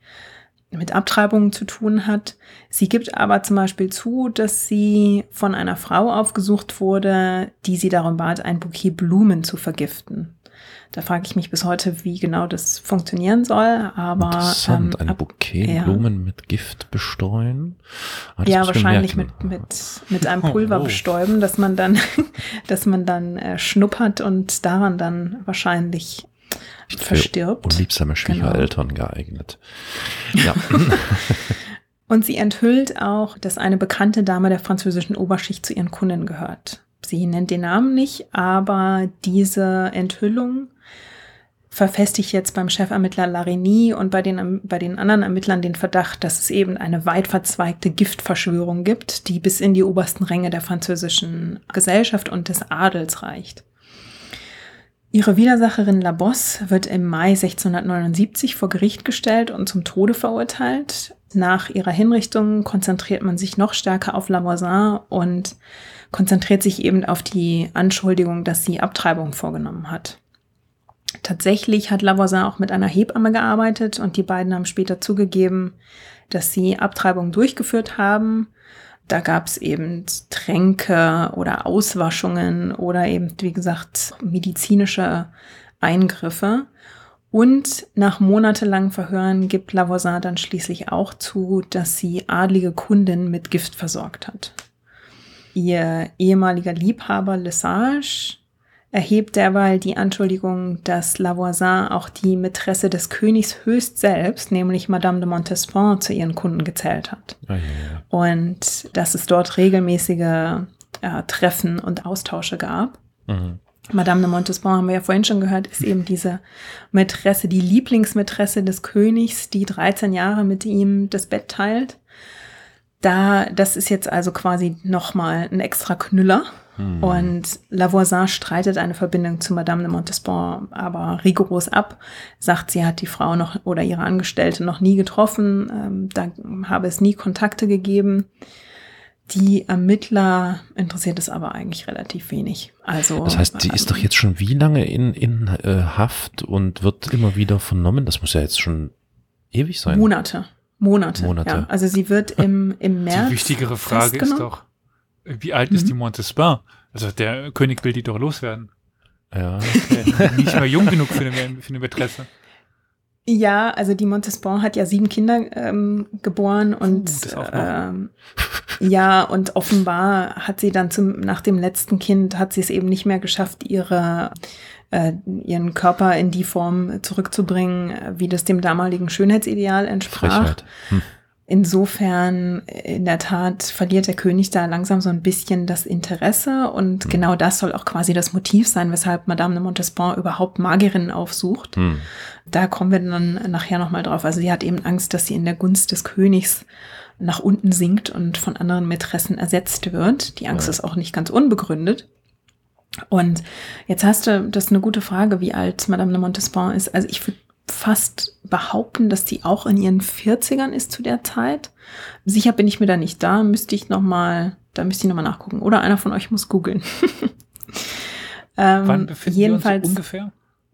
mit Abtreibungen zu tun hat. Sie gibt aber zum Beispiel zu, dass sie von einer Frau aufgesucht wurde, die sie darum bat, ein Bouquet Blumen zu vergiften. Da frage ich mich bis heute, wie genau das funktionieren soll. Aber Interessant, ähm, ein ab- Bouquet ja. Blumen mit Gift bestreuen. Ah, ja, wahrscheinlich mit, mit, mit einem Pulver Oh. bestäuben, dass man dann, dass man dann äh, schnuppert und daran dann wahrscheinlich Nicht für verstirbt. Unliebsame Genau. Schwiegereltern geeignet. Ja. Und sie enthüllt auch, dass eine bekannte Dame der französischen Oberschicht zu ihren Kunden gehört. Sie nennt den Namen nicht, aber diese Enthüllung verfestigt jetzt beim Chefermittler Larigny und bei den, bei den anderen Ermittlern den Verdacht, dass es eben eine weit verzweigte Giftverschwörung gibt, die bis in die obersten Ränge der französischen Gesellschaft und des Adels reicht. Ihre Widersacherin La Bosse wird im Mai 1679 vor Gericht gestellt und zum Tode verurteilt. Nach ihrer Hinrichtung konzentriert man sich noch stärker auf La Voisin und konzentriert sich eben auf die Anschuldigung, dass sie Abtreibung vorgenommen hat. Tatsächlich hat La Voisin auch mit einer Hebamme gearbeitet und die beiden haben später zugegeben, dass sie Abtreibung durchgeführt haben. Da gab es eben Tränke oder Auswaschungen oder eben, wie gesagt, medizinische Eingriffe. Und nach monatelangen Verhören gibt Lavoisin dann schließlich auch zu, dass sie adlige Kunden mit Gift versorgt hat. Ihr ehemaliger Liebhaber Lesage erhebt derweil die Anschuldigung, dass Lavoisin auch die Mätresse des Königs höchst selbst, nämlich Madame de Montespan, zu ihren Kunden gezählt hat Ah, ja, ja. und dass es dort regelmäßige äh, Treffen und Austausche gab. Mhm. Madame de Montespan haben wir ja vorhin schon gehört, ist eben diese Mätresse, die Lieblingsmätresse des Königs, die 13 Jahre mit ihm das Bett teilt. Da, das ist jetzt also quasi nochmal ein extra Knüller. Mhm. Und Lavoisin streitet eine Verbindung zu Madame de Montespan aber rigoros ab, sagt, sie hat die Frau noch oder ihre Angestellte noch nie getroffen, ähm, da habe es nie Kontakte gegeben. Die Ermittler interessiert es aber eigentlich relativ wenig. Also, Das heißt, sie ist doch jetzt schon wie lange in, in äh, Haft und wird immer wieder vernommen? Das muss ja jetzt schon ewig sein. Monate. Monate. Monate. Ja. Also sie wird im, im März. Die wichtigere Frage ist festgenommen. doch, wie alt ist Mhm. die Montespan? Also der König will die doch loswerden. Ja. Ist nicht mehr jung genug für eine, für eine Mätresse. Ja, also die Montespan hat ja sieben Kinder ähm, geboren und noch. ähm, ja, und offenbar hat sie dann zum, nach dem letzten Kind hat sie es eben nicht mehr geschafft, ihre äh, ihren Körper in die Form zurückzubringen, wie das dem damaligen Schönheitsideal entsprach. Frechheit. Hm. Insofern, in der Tat, verliert der König da langsam so ein bisschen das Interesse und Mhm. genau das soll auch quasi das Motiv sein, weshalb Madame de Montespan überhaupt Magierinnen aufsucht. Hm. Da kommen wir dann nachher nochmal drauf. Also sie hat eben Angst, dass sie in der Gunst des Königs nach unten sinkt und von anderen Mätressen ersetzt wird. Die Angst Ja. ist auch nicht ganz unbegründet. Und jetzt hast du, das ist eine gute Frage, wie alt Madame de Montespan ist. Also ich würde fast behaupten, dass die auch in ihren 40ern ist zu der Zeit. Sicher bin ich mir da nicht da, müsste ich noch mal, da müsste ich noch mal nachgucken. Oder einer von euch muss googeln. ähm, Wann befinden jedenfalls, wir uns ungefähr?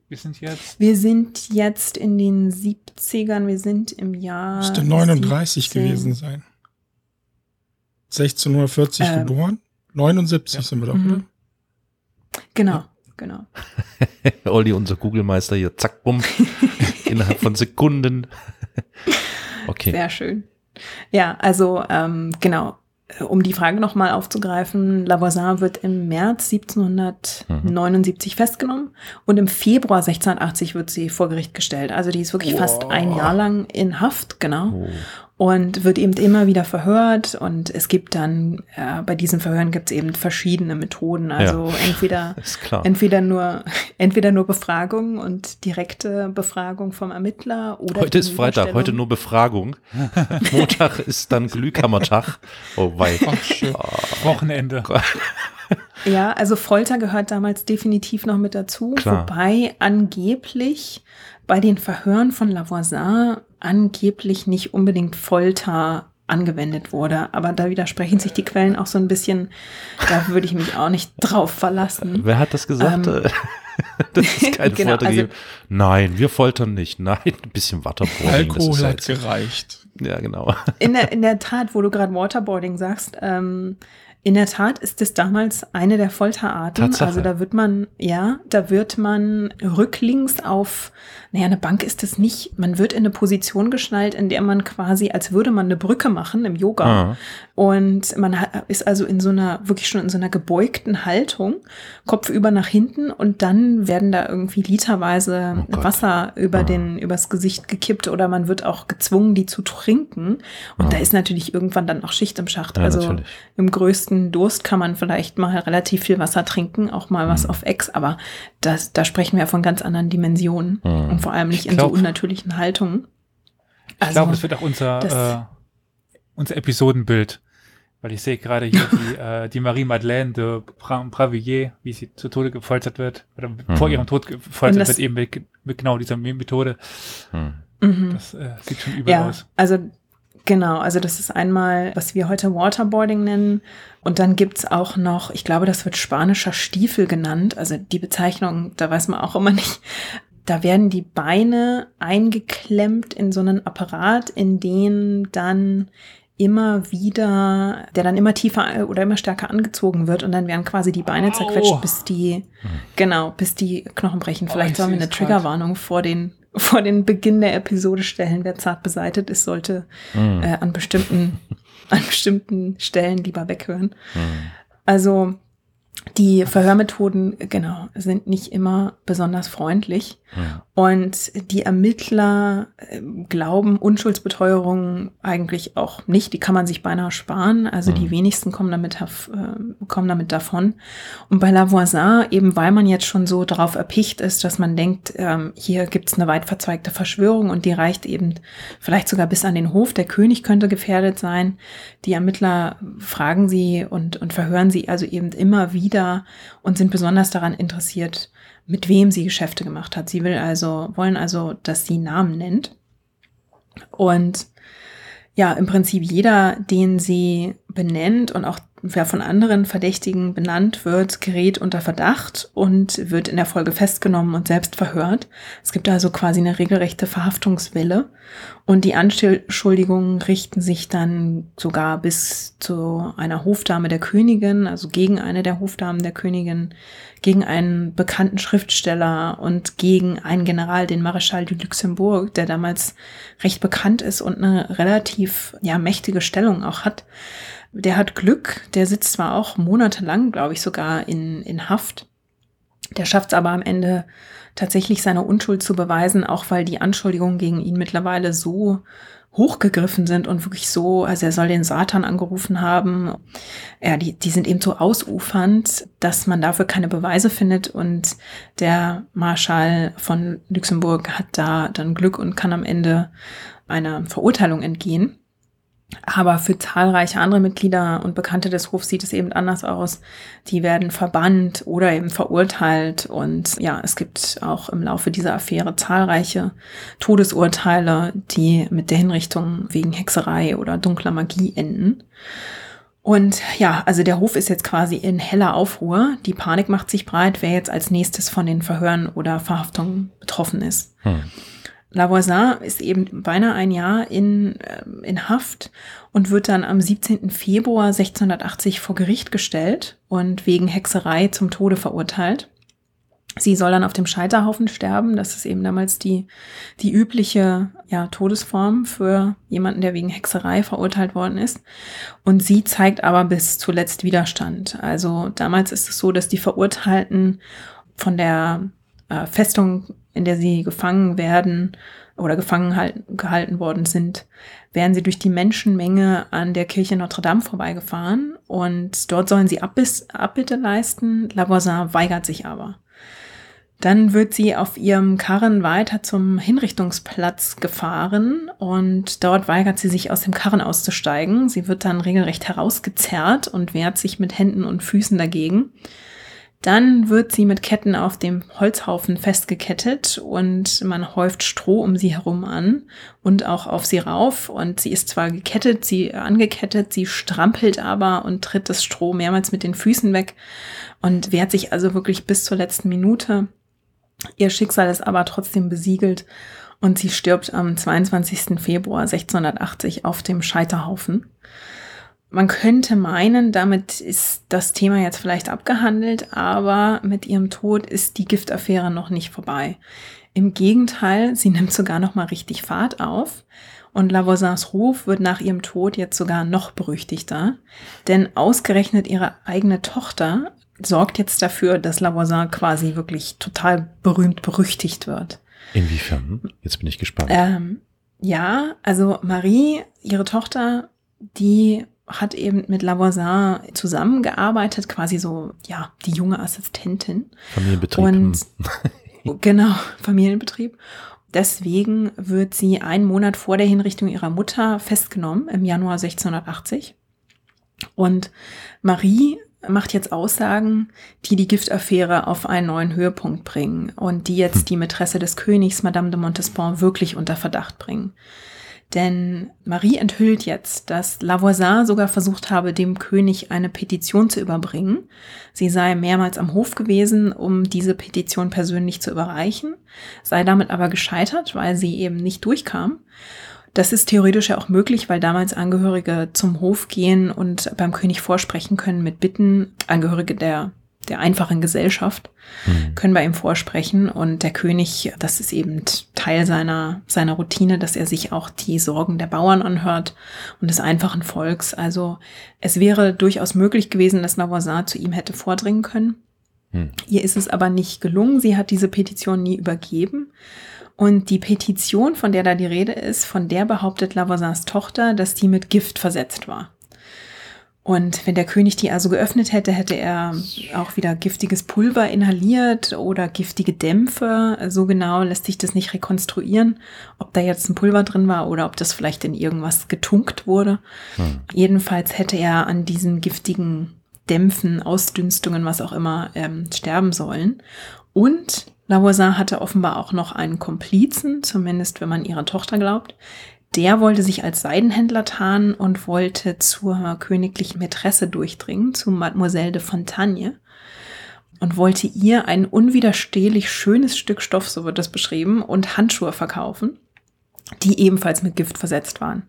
Wir sind jetzt wir sind jetzt in den 70ern, wir sind im Jahr. Müsste 39 17. gewesen sein. 1640 Ähm. geboren. 79 Ja. sind wir doch, Mhm. oder? Genau, genau. Olli, unser Google-Meister hier, zack, bumm, innerhalb von Sekunden. Okay. Sehr schön. Ja, also ähm, genau, um die Frage nochmal aufzugreifen, Lavoisin wird im März 1779 festgenommen und im Februar 1680 wird sie vor Gericht gestellt. Also die ist wirklich fast ein Jahr lang in Haft, genau. Oh. Und wird eben immer wieder verhört und es gibt dann, äh, bei diesen Verhören gibt es eben verschiedene Methoden. Also Ja. entweder Ist klar. Entweder nur, entweder nur Befragung und direkte Befragung vom Ermittler oder Heute ist Freitag, heute nur Befragung. Montag ist dann Glühkammertag. Oh wei. Schön. Wochenende. Ja, also Folter gehört damals definitiv noch mit dazu, Klar. wobei angeblich bei den Verhören von Lavoisin angeblich nicht unbedingt Folter angewendet wurde. Aber da widersprechen sich die Quellen auch so ein bisschen. Da würde ich mich auch nicht drauf verlassen. Wer hat das gesagt? Ähm, das ist keine genau, Folter also-. Nein, wir foltern nicht. Nein, ein bisschen Waterboarding. Alkohol das ist hat halt, gereicht. Ja, genau. In der, in der Tat, wo du gerade Waterboarding sagst, ähm, In der Tat ist es damals eine der Folterarten. Tatsache. Also da wird man, ja, da wird man rücklings auf, naja, eine Bank ist es nicht. Man wird in eine Position geschnallt, in der man quasi, als würde man eine Brücke machen im Yoga. Ah. Und man ist also in so einer, wirklich schon in so einer gebeugten Haltung, kopfüber nach hinten und dann werden da irgendwie literweise Oh. Wasser über Ah. den, übers Gesicht gekippt oder man wird auch gezwungen, die zu trinken. Und Ah. da ist natürlich irgendwann dann auch Schicht im Schacht. Ja, also natürlich. im größten Durst kann man vielleicht mal relativ viel Wasser trinken, auch mal was Mhm. auf Ex, aber das, da sprechen wir von ganz anderen Dimensionen Mhm. und vor allem nicht Ich in glaub- so unnatürlichen Haltungen. Ich glaube, das wird auch unser, das- äh, unser Episodenbild. Weil ich sehe gerade hier die, äh, die Marie-Madeleine de Bra Bravilliers, wie sie zu Tode gefoltert wird, oder vor ihrem Tod gefoltert das- wird, eben mit, mit genau dieser Methode. Hm. Mhm. Das äh, sieht schon übel Ja, aus. also genau, also das ist einmal, was wir heute Waterboarding nennen. Und dann gibt's auch noch, ich glaube, das wird spanischer Stiefel genannt. Also die Bezeichnung, da weiß man auch immer nicht. Da werden die Beine eingeklemmt in so einen Apparat, in den dann immer wieder, der dann immer tiefer oder immer stärker angezogen wird und dann werden quasi die Beine zerquetscht, bis die, genau, bis die Knochen brechen. Oh, Vielleicht ich sollen wir eine. Triggerwarnung vor den, vor den Beginn der Episode stellen. Wer zart beseitet ist, sollte Hm. äh, an bestimmten, an bestimmten Stellen lieber weghören. Hm. Also die Verhörmethoden, genau, sind nicht immer besonders freundlich. Und die Ermittler äh, glauben Unschuldsbeteuerung eigentlich auch nicht. Die kann man sich beinahe sparen. Also die Mhm. wenigsten kommen damit, äh, kommen damit davon. Und bei Lavoisin, eben weil man jetzt schon so darauf erpicht ist, dass man denkt, ähm, hier gibt's eine weit verzweigte Verschwörung und die reicht eben vielleicht sogar bis an den Hof. Der König könnte gefährdet sein. Die Ermittler fragen sie und, und verhören sie also eben immer wieder und sind besonders daran interessiert, mit wem sie Geschäfte gemacht hat. Sie will also, wollen also, dass sie Namen nennt. Und ja, im Prinzip jeder, den sie benennt und auch wer von anderen Verdächtigen benannt wird, gerät unter Verdacht und wird in der Folge festgenommen und selbst verhört. Es gibt also quasi eine regelrechte Verhaftungswelle und die Anschuldigungen richten sich dann sogar bis zu einer Hofdame der Königin, also gegen eine der Hofdamen der Königin, gegen einen bekannten Schriftsteller und gegen einen General, den Marechal du Luxembourg, der damals recht bekannt ist und eine relativ ja mächtige Stellung auch hat. Der hat Glück, der sitzt zwar auch monatelang, glaube ich, sogar in, in Haft. Der schafft es aber am Ende tatsächlich seine Unschuld zu beweisen, auch weil die Anschuldigungen gegen ihn mittlerweile so hochgegriffen sind und wirklich so, also er soll den Satan angerufen haben. Ja, die, die sind eben so ausufernd, dass man dafür keine Beweise findet und der Marschall von Luxemburg hat da dann Glück und kann am Ende einer Verurteilung entgehen. Aber für zahlreiche andere Mitglieder und Bekannte des Hofs sieht es eben anders aus. Die werden verbannt oder eben verurteilt. Und ja, es gibt auch im Laufe dieser Affäre zahlreiche Todesurteile, die mit der Hinrichtung wegen Hexerei oder dunkler Magie enden. Und ja, also der Hof ist jetzt quasi in heller Aufruhr. Die Panik macht sich breit, wer jetzt als nächstes von den Verhören oder Verhaftungen betroffen ist. Hm. Lavoisin ist eben beinahe ein Jahr in, ähm, in Haft und wird dann am 17. Februar 1680 vor Gericht gestellt und wegen Hexerei zum Tode verurteilt. Sie soll dann auf dem Scheiterhaufen sterben. Das ist eben damals die, die übliche ja, Todesform für jemanden, der wegen Hexerei verurteilt worden ist. Und sie zeigt aber bis zuletzt Widerstand. Also damals ist es so, dass die Verurteilten von der äh, Festung, in der sie gefangen werden oder gefangen halten, gehalten worden sind, wären sie durch die Menschenmenge an der Kirche Notre Dame vorbeigefahren und dort sollen sie Abbiss, Abbitte leisten. Lavoisin weigert sich aber. Dann wird sie auf ihrem Karren weiter zum Hinrichtungsplatz gefahren und dort weigert sie sich aus dem Karren auszusteigen. Sie wird dann regelrecht herausgezerrt und wehrt sich mit Händen und Füßen dagegen. Dann wird sie mit Ketten auf dem Holzhaufen festgekettet und man häuft Stroh um sie herum an und auch auf sie rauf. Und sie ist zwar gekettet, sie angekettet, sie strampelt aber und tritt das Stroh mehrmals mit den Füßen weg und wehrt sich also wirklich bis zur letzten Minute. Ihr Schicksal ist aber trotzdem besiegelt und sie stirbt am 22. Februar 1680 auf dem Scheiterhaufen. Man könnte meinen, damit ist das Thema jetzt vielleicht abgehandelt, aber mit ihrem Tod ist die Giftaffäre noch nicht vorbei. Im Gegenteil, sie nimmt sogar noch mal richtig Fahrt auf. Und Lavoisins Ruf wird nach ihrem Tod jetzt sogar noch berüchtigter, denn ausgerechnet ihre eigene Tochter sorgt jetzt dafür, dass Lavoisin quasi wirklich total berühmt berüchtigt wird. Inwiefern? Jetzt bin ich gespannt. Ähm, ja, also Marie, ihre Tochter, die hat eben mit Lavoisin zusammengearbeitet, quasi so, ja, die junge Assistentin. Familienbetrieb. Und genau, Familienbetrieb. Deswegen wird sie einen Monat vor der Hinrichtung ihrer Mutter festgenommen, im Januar 1680. Und Marie macht jetzt Aussagen, die die Giftaffäre auf einen neuen Höhepunkt bringen und die jetzt hm. die Mätresse des Königs, Madame de Montespan, wirklich unter Verdacht bringen. Denn Marie enthüllt jetzt, dass Lavoisin sogar versucht habe, dem König eine Petition zu überbringen. Sie sei mehrmals am Hof gewesen, um diese Petition persönlich zu überreichen, sei damit aber gescheitert, weil sie eben nicht durchkam. Das ist theoretisch ja auch möglich, weil damals Angehörige zum Hof gehen und beim König vorsprechen können mit Bitten, Angehörige der der einfachen Gesellschaft, mhm. können bei ihm vorsprechen. Und der König, das ist eben Teil seiner, seiner Routine, dass er sich auch die Sorgen der Bauern anhört und des einfachen Volks. Also es wäre durchaus möglich gewesen, dass Lavoisin zu ihm hätte vordringen können. Mhm. Ihr ist es aber nicht gelungen. Sie hat diese Petition nie übergeben. Und die Petition, von der da die Rede ist, von der behauptet Lavoisins Tochter, dass die mit Gift versetzt war. Und wenn der König die also geöffnet hätte, hätte er auch wieder giftiges Pulver inhaliert oder giftige Dämpfe. So genau lässt sich das nicht rekonstruieren, ob da jetzt ein Pulver drin war oder ob das vielleicht in irgendwas getunkt wurde. Hm. Jedenfalls hätte er an diesen giftigen Dämpfen, Ausdünstungen, was auch immer, ähm, sterben sollen. Und Lavoisin hatte offenbar auch noch einen Komplizen, zumindest wenn man ihrer Tochter glaubt, der wollte sich als Seidenhändler tarnen und wollte zur königlichen Mätresse durchdringen, zu Mademoiselle de Fontagne und wollte ihr ein unwiderstehlich schönes Stück Stoff, so wird das beschrieben, und Handschuhe verkaufen, die ebenfalls mit Gift versetzt waren.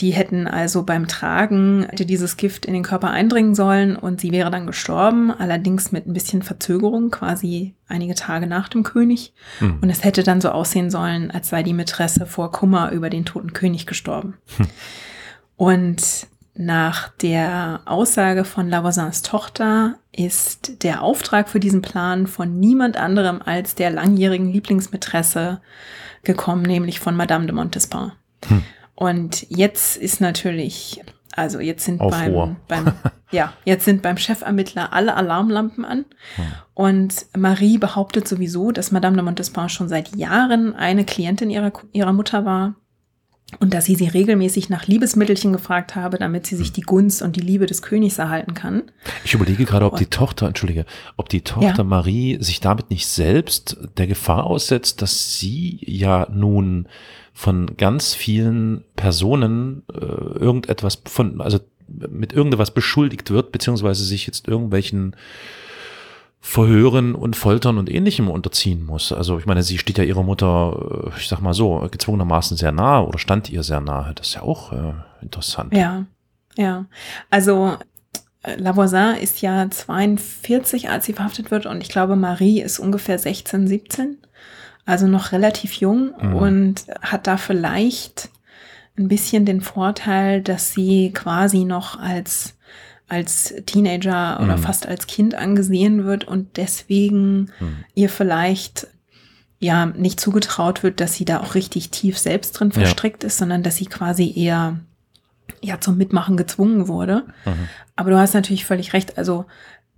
Die hätten also beim Tragen dieses Gift in den Körper eindringen sollen und sie wäre dann gestorben, allerdings mit ein bisschen Verzögerung, quasi einige Tage nach dem König. Hm. Und es hätte dann so aussehen sollen, als sei die Mätresse vor Kummer über den toten König gestorben. Hm. Und nach der Aussage von Lavoisins Tochter ist der Auftrag für diesen Plan von niemand anderem als der langjährigen Lieblingsmätresse gekommen, nämlich von Madame de Montespan. Hm. Und jetzt ist natürlich, also jetzt sind beim, beim, ja, jetzt sind beim Chefermittler alle Alarmlampen an. Hm. Und Marie behauptet sowieso, dass Madame de Montespan schon seit Jahren eine Klientin ihrer, ihrer Mutter war und dass sie sie regelmäßig nach Liebesmittelchen gefragt habe, damit sie sich hm. die Gunst und die Liebe des Königs erhalten kann. Ich überlege gerade, ob die Tochter, entschuldige, ob die Tochter ja. Marie sich damit nicht selbst der Gefahr aussetzt, dass sie ja nun von ganz vielen Personen äh, irgendetwas von, also mit irgendetwas beschuldigt wird, beziehungsweise sich jetzt irgendwelchen Verhören und Foltern und ähnlichem unterziehen muss. Also ich meine, sie steht ja ihrer Mutter, äh, ich sag mal so, gezwungenermaßen sehr nahe oder stand ihr sehr nahe. Das ist ja auch äh, interessant. Ja, ja. Also äh, Lavoisin ist ja 42, als sie verhaftet wird und ich glaube, Marie ist ungefähr 16, 17 also noch relativ jung mhm. und hat da vielleicht ein bisschen den Vorteil, dass sie quasi noch als als Teenager oder mhm. fast als Kind angesehen wird und deswegen mhm. ihr vielleicht ja nicht zugetraut wird, dass sie da auch richtig tief selbst drin verstrickt ja. ist, sondern dass sie quasi eher ja zum Mitmachen gezwungen wurde. Mhm. Aber du hast natürlich völlig recht. Also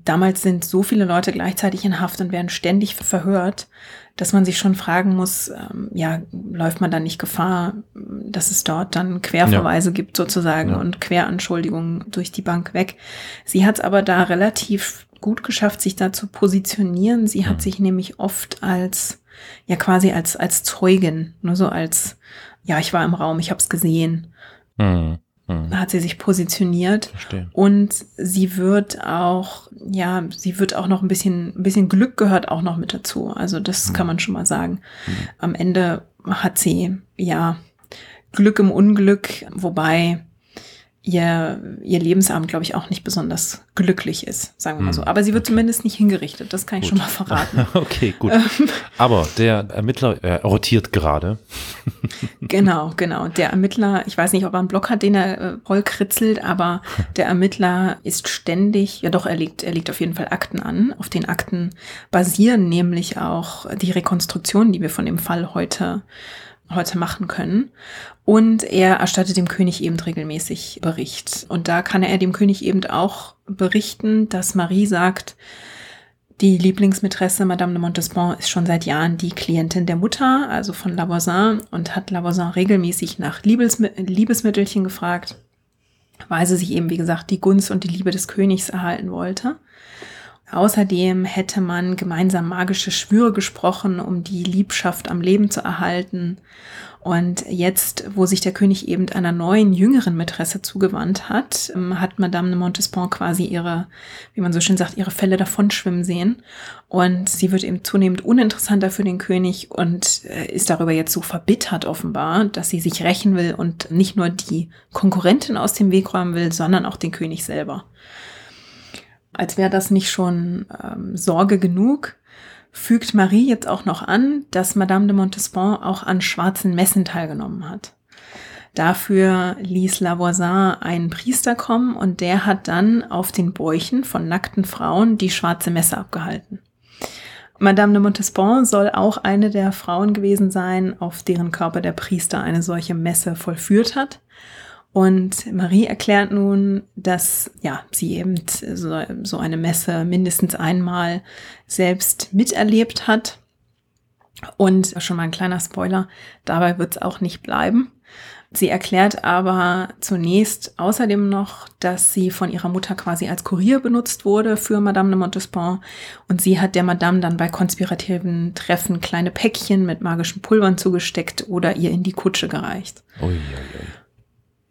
damals sind so viele Leute gleichzeitig in Haft und werden ständig verhört, dass man sich schon fragen muss, ähm, ja, läuft man da nicht Gefahr, dass es dort dann Querverweise ja. gibt sozusagen ja. und Queranschuldigungen durch die Bank weg. Sie hat es aber da relativ gut geschafft, sich da zu positionieren. Sie hat sich nämlich oft als, ja quasi als, als Zeugin, nur so als, ja, ich war im Raum, ich habe es gesehen. Mhm. Mhm. hat sie sich positioniert Verstehe. und sie wird auch, ja, sie wird auch noch ein bisschen, ein bisschen Glück gehört auch noch mit dazu. Also das mhm. kann man schon mal sagen. Mhm. Am Ende hat sie, ja, Glück im Unglück, wobei ihr, ihr Lebensabend, glaube ich, auch nicht besonders glücklich ist, sagen wir mal so. Hm, Aber sie wird okay. zumindest nicht hingerichtet, das kann ich Gut. schon mal verraten. Okay, gut. Ähm. Aber der Ermittler er rotiert gerade. genau, genau. Der Ermittler, ich weiß nicht, ob er einen Block hat, den er äh, voll kritzelt, aber der Ermittler ist ständig, ja doch, er legt, er legt auf jeden Fall Akten an. Auf den Akten basieren nämlich auch die Rekonstruktionen, die wir von dem Fall heute heute machen können. Und er erstattet dem König eben regelmäßig Bericht. Und da kann er dem König eben auch berichten, dass Marie sagt, die Lieblingsmätresse Madame de Montespan ist schon seit Jahren die Klientin der Mutter, also von La Voisin, und hat La Voisin regelmäßig nach Liebesmi Liebesmittelchen gefragt, weil sie sich eben, wie gesagt, die Gunst und die Liebe des Königs erhalten wollte. Außerdem hätte man gemeinsam magische Schwüre gesprochen, um die Liebschaft am Leben zu erhalten. Und jetzt, wo sich der König eben einer neuen, jüngeren Mätresse zugewandt hat, ähm, hat Madame de Montespan quasi ihre, wie man so schön sagt, ihre Fälle davonschwimmen sehen. Und sie wird eben zunehmend uninteressanter für den König und äh, ist darüber jetzt so verbittert offenbar, dass sie sich rächen will und nicht nur die Konkurrentin aus dem Weg räumen will, sondern auch den König selber. Als wäre das nicht schon ähm, Sorge genug, fügt Marie jetzt auch noch an, dass Madame de Montespan auch an schwarzen Messen teilgenommen hat. Dafür ließ La Voisin einen Priester kommen und der hat dann auf den Bäuchen von nackten Frauen die schwarze Messe abgehalten. Madame de Montespan soll auch eine der Frauen gewesen sein, auf deren Körper der Priester eine solche Messe vollführt hat. Und Marie erklärt nun, dass ja sie eben so, so eine Messe mindestens einmal selbst miterlebt hat. Und schon mal ein kleiner Spoiler, dabei wird es auch nicht bleiben. Sie erklärt aber zunächst außerdem noch, dass sie von ihrer Mutter quasi als Kurier benutzt wurde für Madame de Montespan und sie hat der Madame dann bei konspirativen Treffen kleine Päckchen mit magischen Pulvern zugesteckt oder ihr in die Kutsche gereicht. Ui, ui, ui.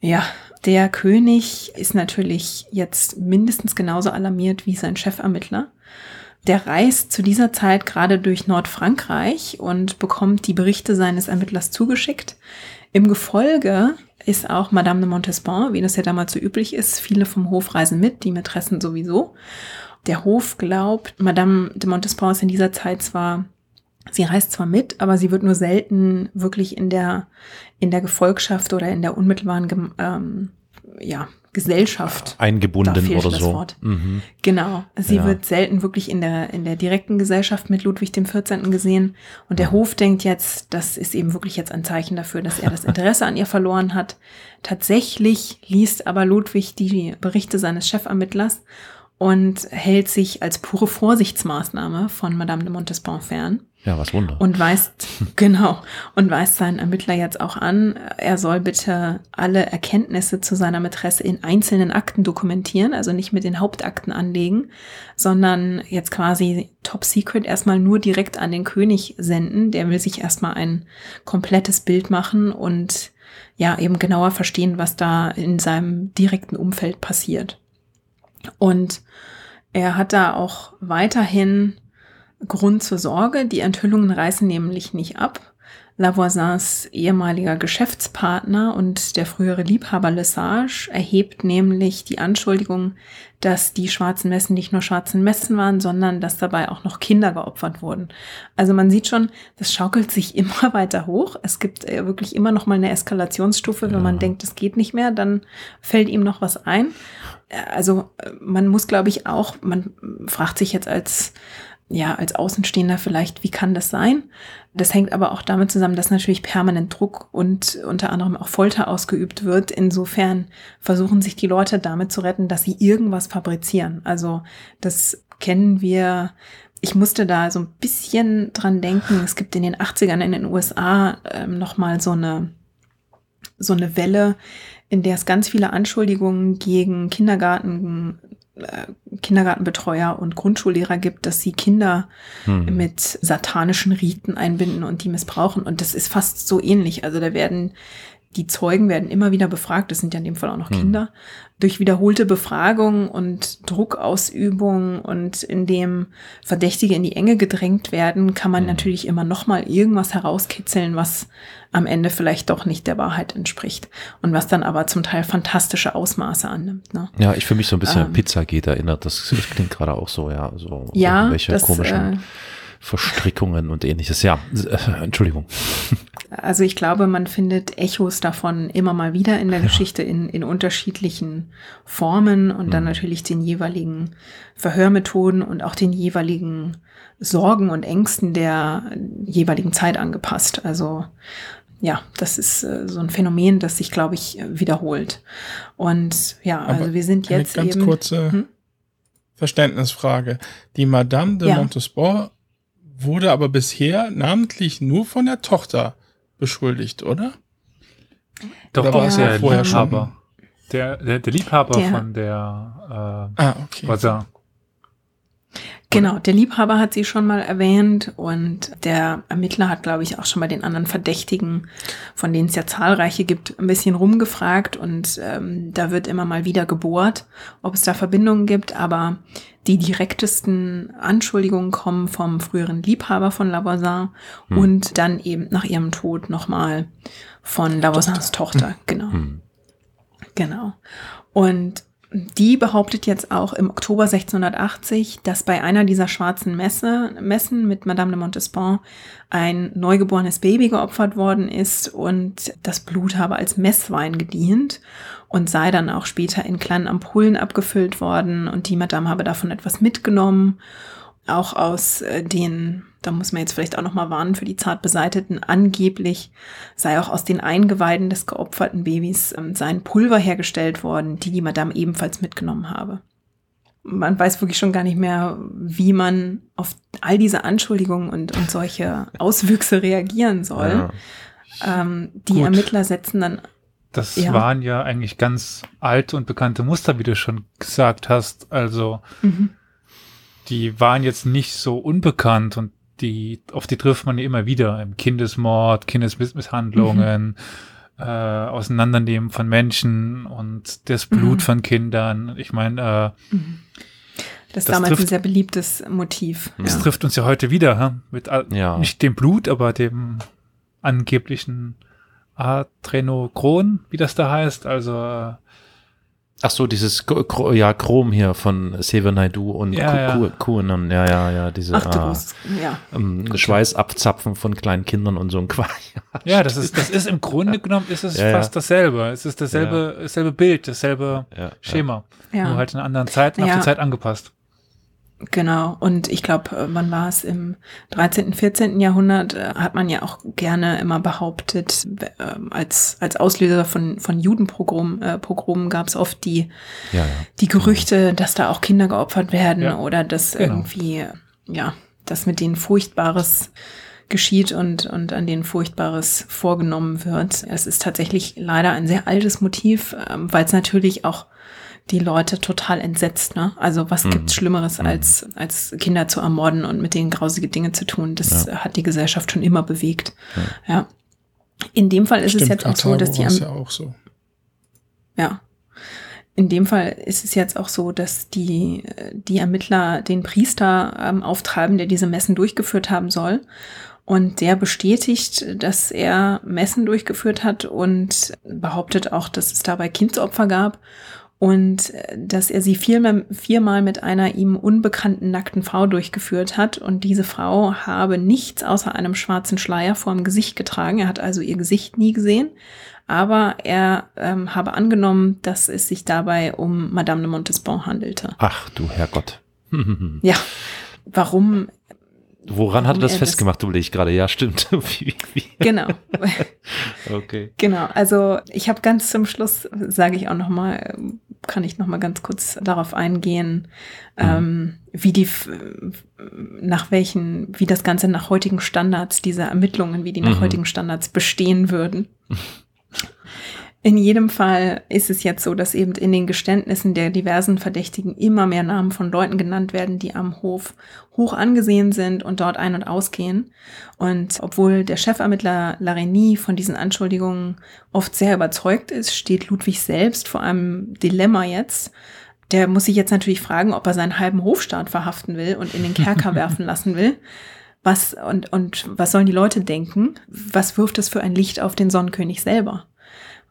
Ja, der König ist natürlich jetzt mindestens genauso alarmiert wie sein Chefermittler. Der reist zu dieser Zeit gerade durch Nordfrankreich und bekommt die Berichte seines Ermittlers zugeschickt. Im Gefolge ist auch Madame de Montespan, wie das ja damals so üblich ist. Viele vom Hof reisen mit, die Mätressen sowieso. Der Hof glaubt, Madame de Montespan ist in dieser Zeit zwar Sie reist zwar mit, aber sie wird nur selten wirklich in der, in der Gefolgschaft oder in der unmittelbaren ähm, ja, Gesellschaft Da Eingebunden oder so. Mhm. Genau. Sie Ja. wird selten wirklich in der, in der direkten Gesellschaft mit Ludwig dem 14. gesehen. Und der Hof denkt jetzt, das ist eben wirklich jetzt ein Zeichen dafür, dass er das Interesse an ihr verloren hat. Tatsächlich liest aber Ludwig die Berichte seines Chefermittlers und hält sich als pure Vorsichtsmaßnahme von Madame de Montespan fern Ja, was Wunder. und weist, genau, und weist seinen Ermittler jetzt auch an, er soll bitte alle Erkenntnisse zu seiner Mätresse in einzelnen Akten dokumentieren, also nicht mit den Hauptakten anlegen, sondern jetzt quasi top secret erstmal nur direkt an den König senden. Der will sich erstmal ein komplettes Bild machen und ja, eben genauer verstehen, was da in seinem direkten Umfeld passiert. Und er hat da auch weiterhin Grund zur Sorge. Die Enthüllungen reißen nämlich nicht ab. Lavoisins ehemaliger Geschäftspartner und der frühere Liebhaber Lesage erhebt nämlich die Anschuldigung, dass die schwarzen Messen nicht nur schwarzen Messen waren, sondern dass dabei auch noch Kinder geopfert wurden. Also man sieht schon, das schaukelt sich immer weiter hoch. Es gibt äh, wirklich immer noch mal eine Eskalationsstufe. Wenn man denkt, es geht nicht mehr, dann fällt ihm noch was ein. Äh, Also äh, man muss, glaube ich, auch, man fragt sich jetzt als ja, als Außenstehender vielleicht, wie kann das sein? Das hängt aber auch damit zusammen, dass natürlich permanent Druck und unter anderem auch Folter ausgeübt wird. Insofern versuchen sich die Leute damit zu retten, dass sie irgendwas fabrizieren. Also das kennen wir. Ich musste da so ein bisschen dran denken. Es gibt in den 80ern in den USA ähm, nochmal so eine, so eine Welle, in der es ganz viele Anschuldigungen gegen Kindergarten Kindergartenbetreuer und Grundschullehrer gibt, dass sie Kinder Hm. mit satanischen Riten einbinden und die missbrauchen. Und das ist fast so ähnlich. Also da werden die Zeugen werden immer wieder befragt, das sind ja in dem Fall auch noch Hm. Kinder, durch wiederholte Befragung und Druckausübung und indem Verdächtige in die Enge gedrängt werden, kann man Hm. natürlich immer noch mal irgendwas herauskitzeln, was am Ende vielleicht doch nicht der Wahrheit entspricht und was dann aber zum Teil fantastische Ausmaße annimmt. Ne? Ja, ich fühle mich so ein bisschen Ähm. an Pizzagate erinnert. Das, das klingt gerade auch so, ja. So Ja, irgendwelche das, komischen äh, Verstrickungen und ähnliches. Ja, äh, Entschuldigung. Also ich glaube, man findet Echos davon immer mal wieder in der Geschichte in, in unterschiedlichen Formen und dann Mhm. natürlich den jeweiligen Verhörmethoden und auch den jeweiligen Sorgen und Ängsten der jeweiligen Zeit angepasst. Also ja, das ist äh, so ein Phänomen, das sich, glaube ich, wiederholt. Und ja, Aber also wir sind Eine jetzt ganz eben. kurze Hm? Verständnisfrage. Die Madame de Ja. Montespan wurde aber bisher namentlich nur von der Tochter beschuldigt, oder? Doch, Oder war es der ja vorher Liebhaber. Der, der, der Liebhaber Der- von der Ah, okay. äh, Bazar. Genau, der Liebhaber hat sie schon mal erwähnt und der Ermittler hat, glaube ich, auch schon bei den anderen Verdächtigen, von denen es ja zahlreiche gibt, ein bisschen rumgefragt und ähm, da wird immer mal wieder gebohrt, ob es da Verbindungen gibt, aber die direktesten Anschuldigungen kommen vom früheren Liebhaber von Lavoisin Hm. und dann eben nach ihrem Tod nochmal von Lavoisins Tochter. Genau. Hm. Genau. Und die behauptet jetzt auch im Oktober 1680, dass bei einer dieser schwarzen Messe, Messen mit Madame de Montespan ein neugeborenes Baby geopfert worden ist und das Blut habe als Messwein gedient und sei dann auch später in kleinen Ampullen abgefüllt worden und die Madame habe davon etwas mitgenommen auch aus äh, den, da muss man jetzt vielleicht auch noch mal warnen für die zart beseiteten, angeblich sei auch aus den Eingeweiden des geopferten Babys ähm, sein Pulver hergestellt worden, die die Madame ebenfalls mitgenommen habe. Man weiß wirklich schon gar nicht mehr, wie man auf all diese Anschuldigungen und, und solche Auswüchse reagieren soll. Ja. Ähm, die Gut. Ermittler setzen dann, Das Ja. waren ja eigentlich ganz alte und bekannte Muster, wie du schon gesagt hast. Also mhm, die waren jetzt nicht so unbekannt und die, auf die trifft man ja immer wieder im Kindesmord, Kindesmisshandlungen, äh, Auseinandernehmen von Menschen und das Blut Mhm. von Kindern. Ich meine, äh, mhm. das ist Das damals ein trifft- sehr beliebtes Motiv. es Ja. trifft uns ja heute wieder, hä? mit all- Ja. nicht dem Blut, aber dem angeblichen Adrenochron, wie das da heißt. Also äh, Ach so, dieses ja, Chrom hier von Sever Naidu und Ja, ja. Ku- Ku- Kuhnen. Ja, ja, ja, diese Ach ah, ja. ähm, Schweiß abzapfen von kleinen Kindern und so ein Quatsch. Ja, das ist, das ist im Grunde genommen ist es Ja, ja. fast dasselbe. Es ist dasselbe, dasselbe Bild, dasselbe Ja, Schema. Ja. Nur halt in einer anderen Zeit und auf Ja. die Zeit angepasst. Genau, und ich glaube, äh, wann war es im 13., 14. Jahrhundert, äh, hat man ja auch gerne immer behauptet, ähm, als, als Auslöser von, von Judenpogromen äh, Pogromen gab es oft die, Ja, ja. die Gerüchte, dass da auch Kinder geopfert werden oder dass genau. irgendwie, ja, dass mit denen Furchtbares geschieht und, und an denen Furchtbares vorgenommen wird. Es ist tatsächlich leider ein sehr altes Motiv, ähm, weil es natürlich auch die Leute total entsetzt. Ne? Also was Mhm. gibt's Schlimmeres, Mhm. als, als Kinder zu ermorden und mit denen grausige Dinge zu tun? Das Ja. hat die Gesellschaft schon immer bewegt. Ja. In dem Fall ist es jetzt auch so, dass die am, ja auch so. ja. In dem Fall ist es jetzt auch so, dass die, die Ermittler den Priester ähm, auftreiben, der diese Messen durchgeführt haben soll. Und der bestätigt, dass er Messen durchgeführt hat und behauptet auch, dass es dabei Kindsopfer gab und äh, dass er sie viermal, viermal mit einer ihm unbekannten nackten Frau durchgeführt hat. Und diese Frau habe nichts außer einem schwarzen Schleier vor dem Gesicht getragen. Er hat also ihr Gesicht nie gesehen. Aber er ähm, habe angenommen, dass es sich dabei um Madame de Montespan handelte. Ach du Herrgott. Ja, warum? Woran hat er das das- festgemacht, überlege ich gerade. Ja, stimmt. wie, wie. Genau. Okay. Genau, also ich habe ganz zum Schluss, sage ich auch noch mal, kann ich noch mal ganz kurz darauf eingehen, ähm, wie die, nach welchen, wie das Ganze nach heutigen Standards, diese Ermittlungen, wie die nach Mhm. heutigen Standards bestehen würden. In jedem Fall ist es jetzt so, dass eben in den Geständnissen der diversen Verdächtigen immer mehr Namen von Leuten genannt werden, die am Hof hoch angesehen sind und dort ein- und ausgehen. Und obwohl der Chefermittler Larigny von diesen Anschuldigungen oft sehr überzeugt ist, steht Ludwig selbst vor einem Dilemma jetzt. Der muss sich jetzt natürlich fragen, ob er seinen halben Hofstaat verhaften will und in den Kerker werfen lassen will. Was und, und was sollen die Leute denken? Was wirft es für ein Licht auf den Sonnenkönig selber?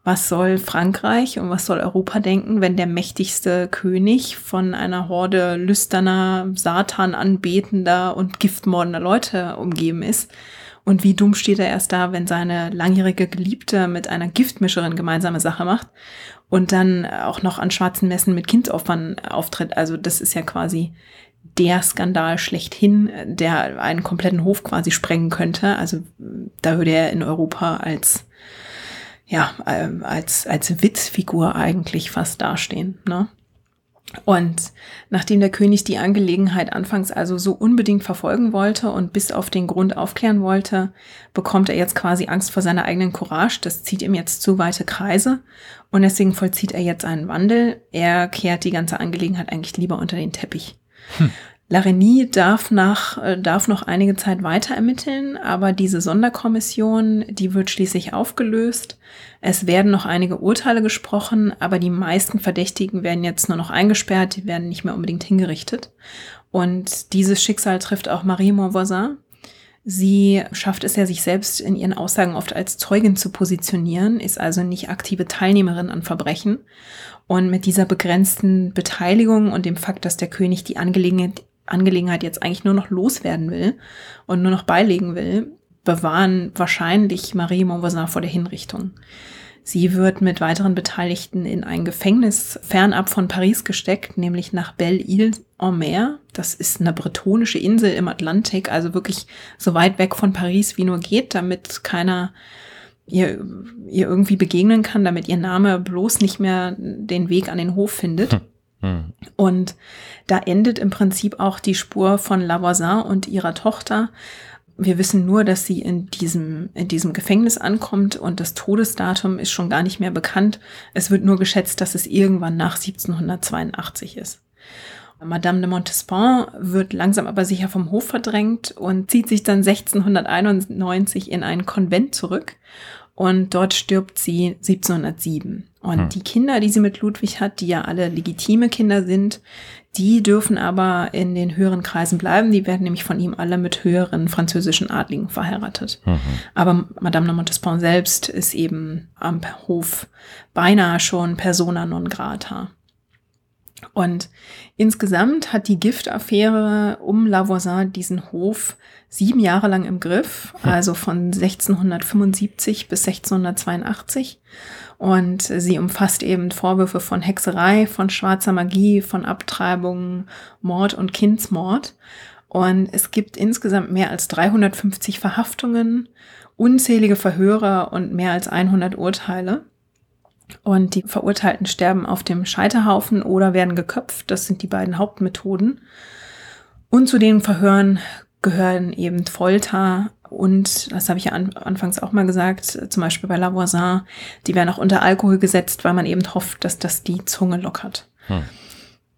Was soll Frankreich und was soll Europa denken, wenn der mächtigste König von einer Horde lüsterner, Satan anbetender und giftmordender Leute umgeben ist? Und wie dumm steht er erst da, wenn seine langjährige Geliebte mit einer Giftmischerin gemeinsame Sache macht und dann auch noch an schwarzen Messen mit Kindsopfern auftritt? Also das ist ja quasi der Skandal schlechthin, der einen kompletten Hof quasi sprengen könnte. Also da würde er in Europa als ja, ähm, als, als Witzfigur eigentlich fast dastehen. Ne? Und nachdem der König die Angelegenheit anfangs also so unbedingt verfolgen wollte und bis auf den Grund aufklären wollte, bekommt er jetzt quasi Angst vor seiner eigenen Courage. Das zieht ihm jetzt zu weite Kreise und deswegen vollzieht er jetzt einen Wandel. Er kehrt die ganze Angelegenheit eigentlich lieber unter den Teppich. Hm. Larigny darf nach, äh, darf noch einige Zeit weiter ermitteln, aber diese Sonderkommission, die wird schließlich aufgelöst. Es werden noch einige Urteile gesprochen, aber die meisten Verdächtigen werden jetzt nur noch eingesperrt, die werden nicht mehr unbedingt hingerichtet. Und dieses Schicksal trifft auch Marie Montvoisin. Sie schafft es ja, sich selbst in ihren Aussagen oft als Zeugin zu positionieren, ist also nicht aktive Teilnehmerin an Verbrechen. Und mit dieser begrenzten Beteiligung und dem Fakt, dass der König die Angelegenheit, Angelegenheit jetzt eigentlich nur noch loswerden will und nur noch beilegen will, bewahren wahrscheinlich Marie Montvoisin vor der Hinrichtung. Sie wird mit weiteren Beteiligten in ein Gefängnis fernab von Paris gesteckt, nämlich nach Belle-Île-en-Mer. Das ist eine bretonische Insel im Atlantik, also wirklich so weit weg von Paris wie nur geht, damit keiner ihr, ihr irgendwie begegnen kann, damit ihr Name bloß nicht mehr den Weg an den Hof findet. Hm. Hm. Und da endet im Prinzip auch die Spur von Lavoisin und ihrer Tochter. Wir wissen nur, dass sie in diesem, in diesem Gefängnis ankommt und das Todesdatum ist schon gar nicht mehr bekannt. Es wird nur geschätzt, dass es irgendwann nach 1782 ist. Madame de Montespan wird langsam aber sicher vom Hof verdrängt und zieht sich dann 1691 in einen Konvent zurück und dort stirbt sie 1707. Und hm. die Kinder, die sie mit Ludwig hat, die ja alle legitime Kinder sind, die dürfen aber in den höheren Kreisen bleiben. Die werden nämlich von ihm alle mit höheren französischen Adligen verheiratet. Mhm. Aber Madame de Montespan selbst ist eben am Hof beinahe schon persona non grata. Und insgesamt hat die Giftaffäre um Lavoisin diesen Hof sieben Jahre lang im Griff, hm. also von 1675 bis 1682. Und sie umfasst eben Vorwürfe von Hexerei, von schwarzer Magie, von Abtreibungen, Mord und Kindsmord. Und es gibt insgesamt mehr als 350 Verhaftungen, unzählige Verhöre und mehr als 100 Urteile. Und die Verurteilten sterben auf dem Scheiterhaufen oder werden geköpft. Das sind die beiden Hauptmethoden. Und zu den Verhören gehören eben Folter und, das habe ich ja an, anfangs auch mal gesagt, zum Beispiel bei Lavoisin, die werden auch unter Alkohol gesetzt, weil man eben hofft, dass das die Zunge lockert. Hm.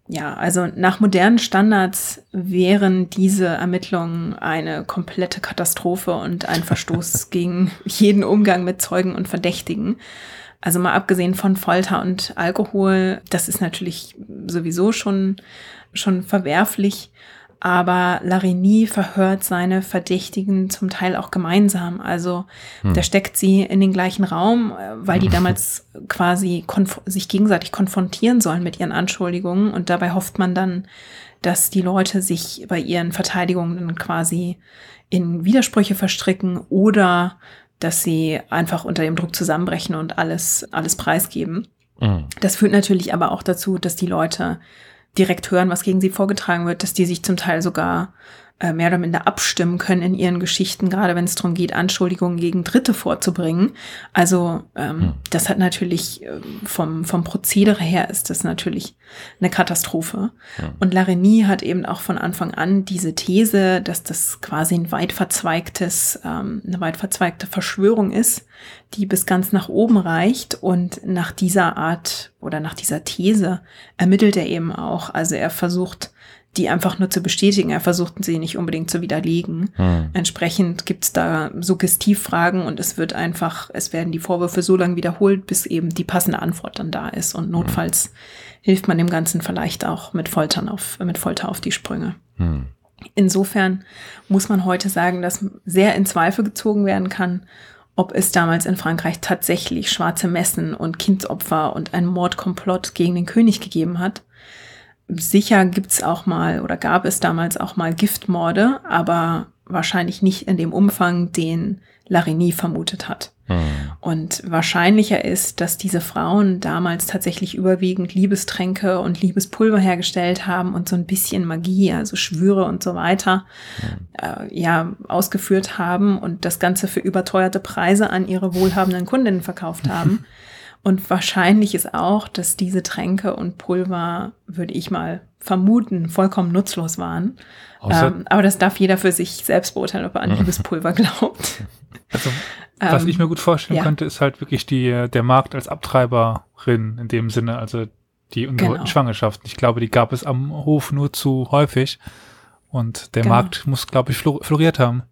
Ja, also nach modernen Standards wären diese Ermittlungen eine komplette Katastrophe und ein Verstoß gegen jeden Umgang mit Zeugen und Verdächtigen. Also mal abgesehen von Folter und Alkohol, das ist natürlich sowieso schon, schon verwerflich. Aber Larigny verhört seine Verdächtigen zum Teil auch gemeinsam. Also hm. da steckt sie in den gleichen Raum, äh, weil die damals quasi sich gegenseitig konfrontieren sollen mit ihren Anschuldigungen. Und dabei hofft man dann, dass die Leute sich bei ihren Verteidigungen quasi in Widersprüche verstricken oder dass sie einfach unter dem Druck zusammenbrechen und alles, alles preisgeben. Mhm. Das führt natürlich aber auch dazu, dass die Leute direkt hören, was gegen sie vorgetragen wird, dass die sich zum Teil sogar äh, mehr oder minder abstimmen können in ihren Geschichten, gerade wenn es darum geht, Anschuldigungen gegen Dritte vorzubringen. Also ähm, hm. das hat natürlich äh, vom, vom Prozedere her ist das natürlich eine Katastrophe. Ja. Und Larigny hat eben auch von Anfang an diese These, dass das quasi ein weit verzweigtes, ähm, eine weit verzweigte Verschwörung ist, die bis ganz nach oben reicht. Und nach dieser Art oder nach dieser These ermittelt er eben auch. Also er versucht die einfach nur zu bestätigen. Er versucht sie nicht unbedingt zu widerlegen. Hm. Entsprechend gibt's da Suggestivfragen und es wird einfach, es werden die Vorwürfe so lange wiederholt, bis eben die passende Antwort dann da ist. Und notfalls hm. hilft man dem Ganzen vielleicht auch mit Foltern auf, mit Folter auf die Sprünge. Hm. Insofern muss man heute sagen, dass sehr in Zweifel gezogen werden kann, ob es damals in Frankreich tatsächlich schwarze Messen und Kindsopfer und ein Mordkomplott gegen den König gegeben hat sicher gibt's auch mal oder gab es damals auch mal Giftmorde, aber wahrscheinlich nicht in dem Umfang, den Larigny vermutet hat. Hm. Und wahrscheinlicher ist, dass diese Frauen damals tatsächlich überwiegend Liebestränke und Liebespulver hergestellt haben und so ein bisschen Magie, also Schwüre und so weiter, hm. äh, ja, ausgeführt haben und das Ganze für überteuerte Preise an ihre wohlhabenden Kundinnen verkauft haben. Und wahrscheinlich ist auch, dass diese Tränke und Pulver, würde ich mal vermuten, vollkommen nutzlos waren. Ähm, aber das darf jeder für sich selbst beurteilen, ob er an Liebespulver glaubt. Also, was ähm, ich mir gut vorstellen ja. könnte, ist halt wirklich die, der Markt als Abtreiberin in dem Sinne, also die ungewollten genau. Schwangerschaften. Ich glaube, die gab es am Hof nur zu häufig. Und der genau. Markt muss, glaube ich, floriert haben.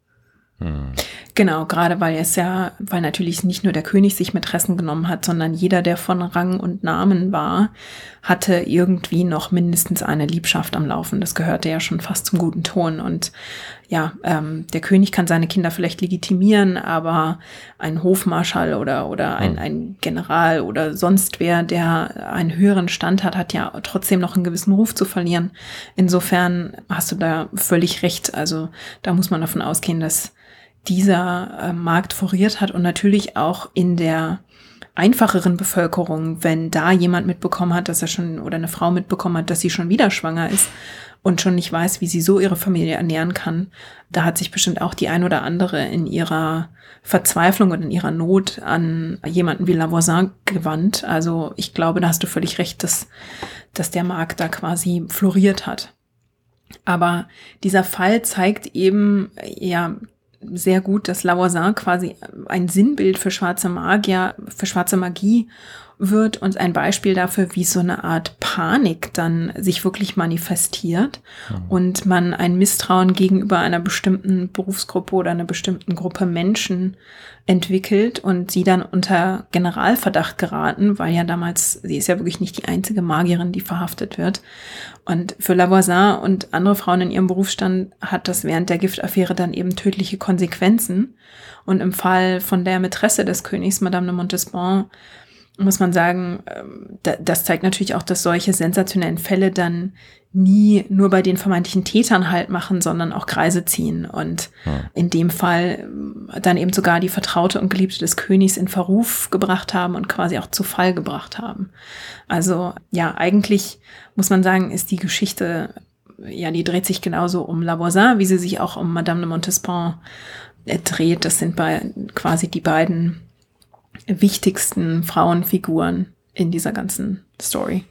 Hm. Genau, gerade weil es ja, weil natürlich nicht nur der König sich Mätressen genommen hat, sondern jeder, der von Rang und Namen war, hatte irgendwie noch mindestens eine Liebschaft am Laufen. Das gehörte ja schon fast zum guten Ton. Und ja, ähm, der König kann seine Kinder vielleicht legitimieren, aber ein Hofmarschall oder, oder ein, hm. ein General oder sonst wer, der einen höheren Stand hat, hat ja trotzdem noch einen gewissen Ruf zu verlieren. Insofern hast du da völlig recht. Also da muss man davon ausgehen, dass dieser äh, Markt floriert hat und natürlich auch in der einfacheren Bevölkerung, wenn da jemand mitbekommen hat, dass er schon oder eine Frau mitbekommen hat, dass sie schon wieder schwanger ist und schon nicht weiß, wie sie so ihre Familie ernähren kann, da hat sich bestimmt auch die ein oder andere in ihrer Verzweiflung und in ihrer Not an jemanden wie Lavoisin gewandt. Also ich glaube, da hast du völlig recht, dass, dass der Markt da quasi floriert hat. Aber dieser Fall zeigt eben, ja, sehr gut, dass Lavoisin quasi ein Sinnbild für schwarze Magier, für schwarze Magie wird und ein Beispiel dafür, wie so eine Art Panik dann sich wirklich manifestiert mhm. und man ein Misstrauen gegenüber einer bestimmten Berufsgruppe oder einer bestimmten Gruppe Menschen entwickelt und sie dann unter Generalverdacht geraten, weil ja damals, sie ist ja wirklich nicht die einzige Magierin, die verhaftet wird. Und für Lavoisin und andere Frauen in ihrem Berufsstand hat das während der Giftaffäre dann eben tödliche Konsequenzen. Und im Fall von der Mätresse des Königs, Madame de Montespan, muss man sagen, ähm, das zeigt natürlich auch, dass solche sensationellen Fälle dann nie nur bei den vermeintlichen Tätern halt machen, sondern auch Kreise ziehen und ja. in dem Fall ähm, dann eben sogar die Vertraute und Geliebte des Königs in Verruf gebracht haben und quasi auch zu Fall gebracht haben. Also ja, eigentlich muss man sagen, ist die Geschichte, ja, die dreht sich genauso um Lavoisin, wie sie sich auch um Madame de Montespan äh, dreht. Das sind bei quasi die beiden wichtigsten Frauenfiguren in dieser ganzen Story.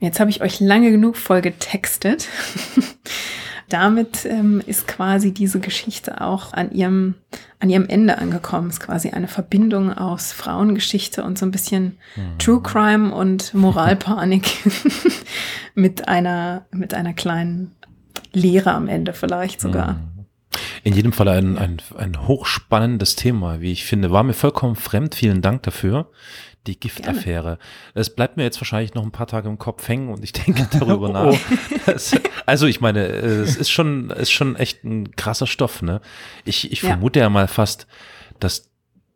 Und jetzt habe ich euch lange genug voll getextet. Damit ähm, ist quasi diese Geschichte auch an ihrem, an ihrem Ende angekommen. Ist quasi eine Verbindung aus Frauengeschichte und so ein bisschen mhm. True Crime und Moralpanik mit einer, mit einer kleinen Lehre am Ende vielleicht sogar. Mhm. In jedem Fall ein, ein, ein hochspannendes Thema, wie ich finde. War mir vollkommen fremd. Vielen Dank dafür. Die Giftaffäre. Es bleibt mir jetzt wahrscheinlich noch ein paar Tage im Kopf hängen und ich denke darüber oh. nach. Das, also ich meine, es ist schon, ist schon echt ein krasser Stoff, ne? Ich, ich vermute ja. ja mal fast, dass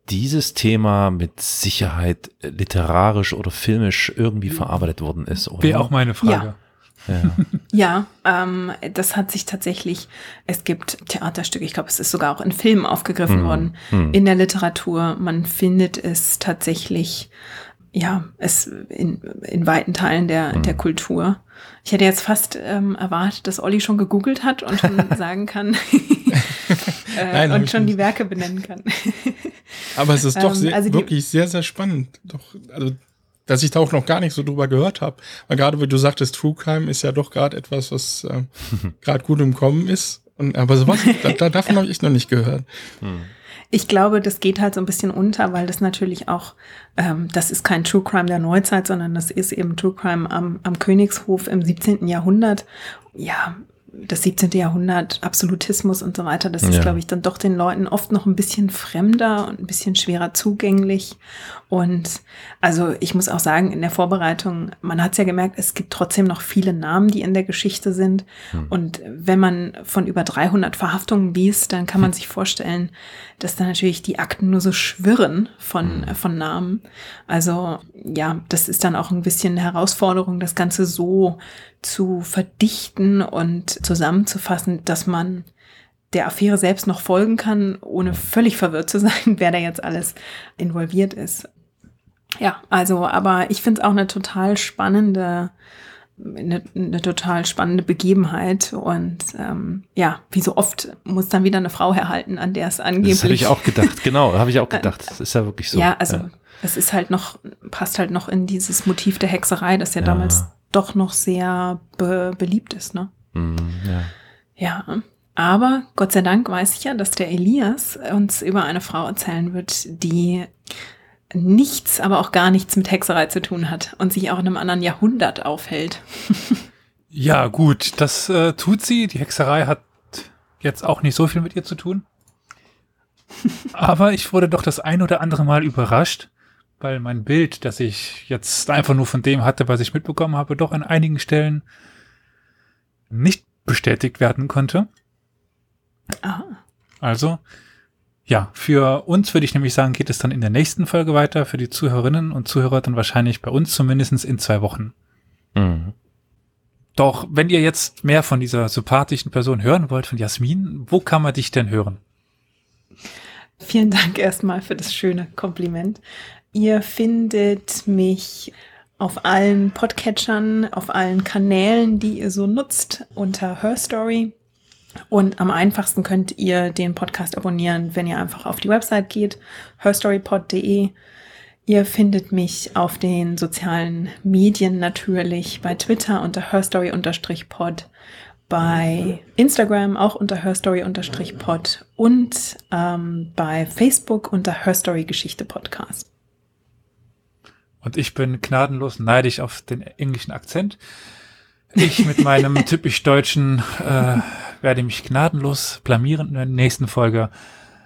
dieses Thema mit Sicherheit literarisch oder filmisch irgendwie verarbeitet worden ist. Wäre auch meine Frage. Ja. Ja, ja ähm, das hat sich tatsächlich, es gibt Theaterstücke, ich glaube, es ist sogar auch in Filmen aufgegriffen mhm. worden, mhm. in der Literatur. Man findet es tatsächlich ja, es in, in weiten Teilen der, mhm. der Kultur. Ich hätte jetzt fast ähm, erwartet, dass Olli schon gegoogelt hat und schon sagen kann äh, Nein, und schon nicht. die Werke benennen kann. Aber es ist doch ähm, sehr, also wirklich sehr, sehr spannend. Doch, also, dass ich da auch noch gar nicht so drüber gehört habe. Weil gerade, wie du sagtest, True Crime ist ja doch gerade etwas, was äh, gerade gut im Kommen ist. Und, aber sowas, da, da, davon habe ich noch nicht gehört. Hm. Ich glaube, das geht halt so ein bisschen unter, weil das natürlich auch, ähm, das ist kein True Crime der Neuzeit, sondern das ist eben True Crime am, am Königshof im 17. Jahrhundert. Ja, das 17. Jahrhundert, Absolutismus und so weiter, das ja. ist, glaube ich, dann doch den Leuten oft noch ein bisschen fremder und ein bisschen schwerer zugänglich. Und also ich muss auch sagen, in der Vorbereitung, man hat es ja gemerkt, es gibt trotzdem noch viele Namen, die in der Geschichte sind. Hm. Und wenn man von über 300 Verhaftungen liest, dann kann man hm. sich vorstellen, dass da natürlich die Akten nur so schwirren von, hm. von Namen. Also ja, das ist dann auch ein bisschen eine Herausforderung, das Ganze so zu verdichten und zusammenzufassen, dass man der Affäre selbst noch folgen kann, ohne völlig verwirrt zu sein, wer da jetzt alles involviert ist. Ja, also, aber ich finde es auch eine total spannende, eine, eine total spannende Begebenheit. Und ähm, ja, wie so oft muss dann wieder eine Frau herhalten, an der es angeblich. Das habe ich auch gedacht, genau, habe ich auch gedacht. Das ist ja wirklich so. Ja, also ja. es ist halt noch, passt halt noch in dieses Motiv der Hexerei, das ja, ja. damals doch noch sehr be beliebt ist, ne? Mm, ja. Ja. Aber Gott sei Dank weiß ich ja, dass der Elias uns über eine Frau erzählen wird, die nichts, aber auch gar nichts mit Hexerei zu tun hat und sich auch in einem anderen Jahrhundert aufhält. ja, gut, das äh, tut sie. Die Hexerei hat jetzt auch nicht so viel mit ihr zu tun. aber ich wurde doch das ein oder andere Mal überrascht, weil mein Bild, das ich jetzt einfach nur von dem hatte, was ich mitbekommen habe, doch an einigen Stellen nicht bestätigt werden konnte. Ah. Also, ja, für uns würde ich nämlich sagen, geht es dann in der nächsten Folge weiter, für die Zuhörerinnen und Zuhörer dann wahrscheinlich bei uns zumindest in zwei Wochen. Mhm. Doch, wenn ihr jetzt mehr von dieser sympathischen Person hören wollt, von Jasmin, wo kann man dich denn hören? Vielen Dank erstmal für das schöne Kompliment. Ihr findet mich auf allen Podcatchern, auf allen Kanälen, die ihr so nutzt, unter Her Story. Und am einfachsten könnt ihr den Podcast abonnieren, wenn ihr einfach auf die Website geht, herstorypod.de. Ihr findet mich auf den sozialen Medien natürlich, bei Twitter unter herstory-pod, bei Instagram auch unter herstory-pod und ähm, bei Facebook unter Herstory Geschichte Podcast. Und ich bin gnadenlos neidisch auf den englischen Akzent. Ich mit meinem typisch deutschen äh, werde mich gnadenlos blamieren in der nächsten Folge.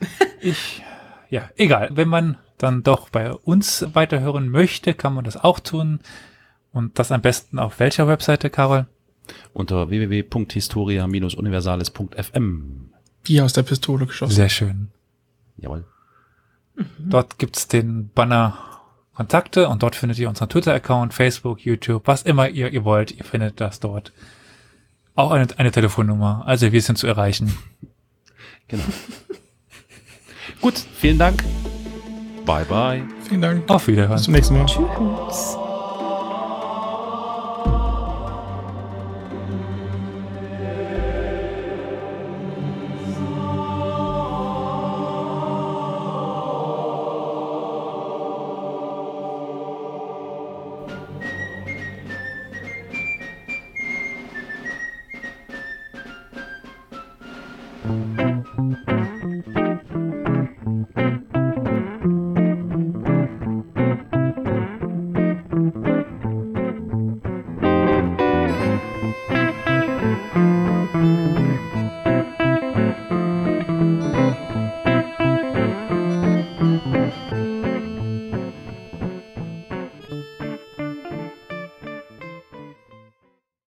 Ich, ja, egal. Wenn man dann doch bei uns weiterhören möchte, kann man das auch tun. Und das am besten auf welcher Webseite, Carol? Unter www.historia-universales.fm. Wie aus der Pistole geschossen. Sehr schön. Jawohl. Mhm. Dort gibt's den Banner Kontakte und dort findet ihr unseren Twitter-Account, Facebook, YouTube, was immer ihr, ihr wollt. Ihr findet das dort. Auch eine, eine Telefonnummer. Also wir sind zu erreichen. Genau. Gut, vielen Dank. Bye bye. Vielen Dank. Auf Wiederhören. Bis zum nächsten Mal. Tschüss.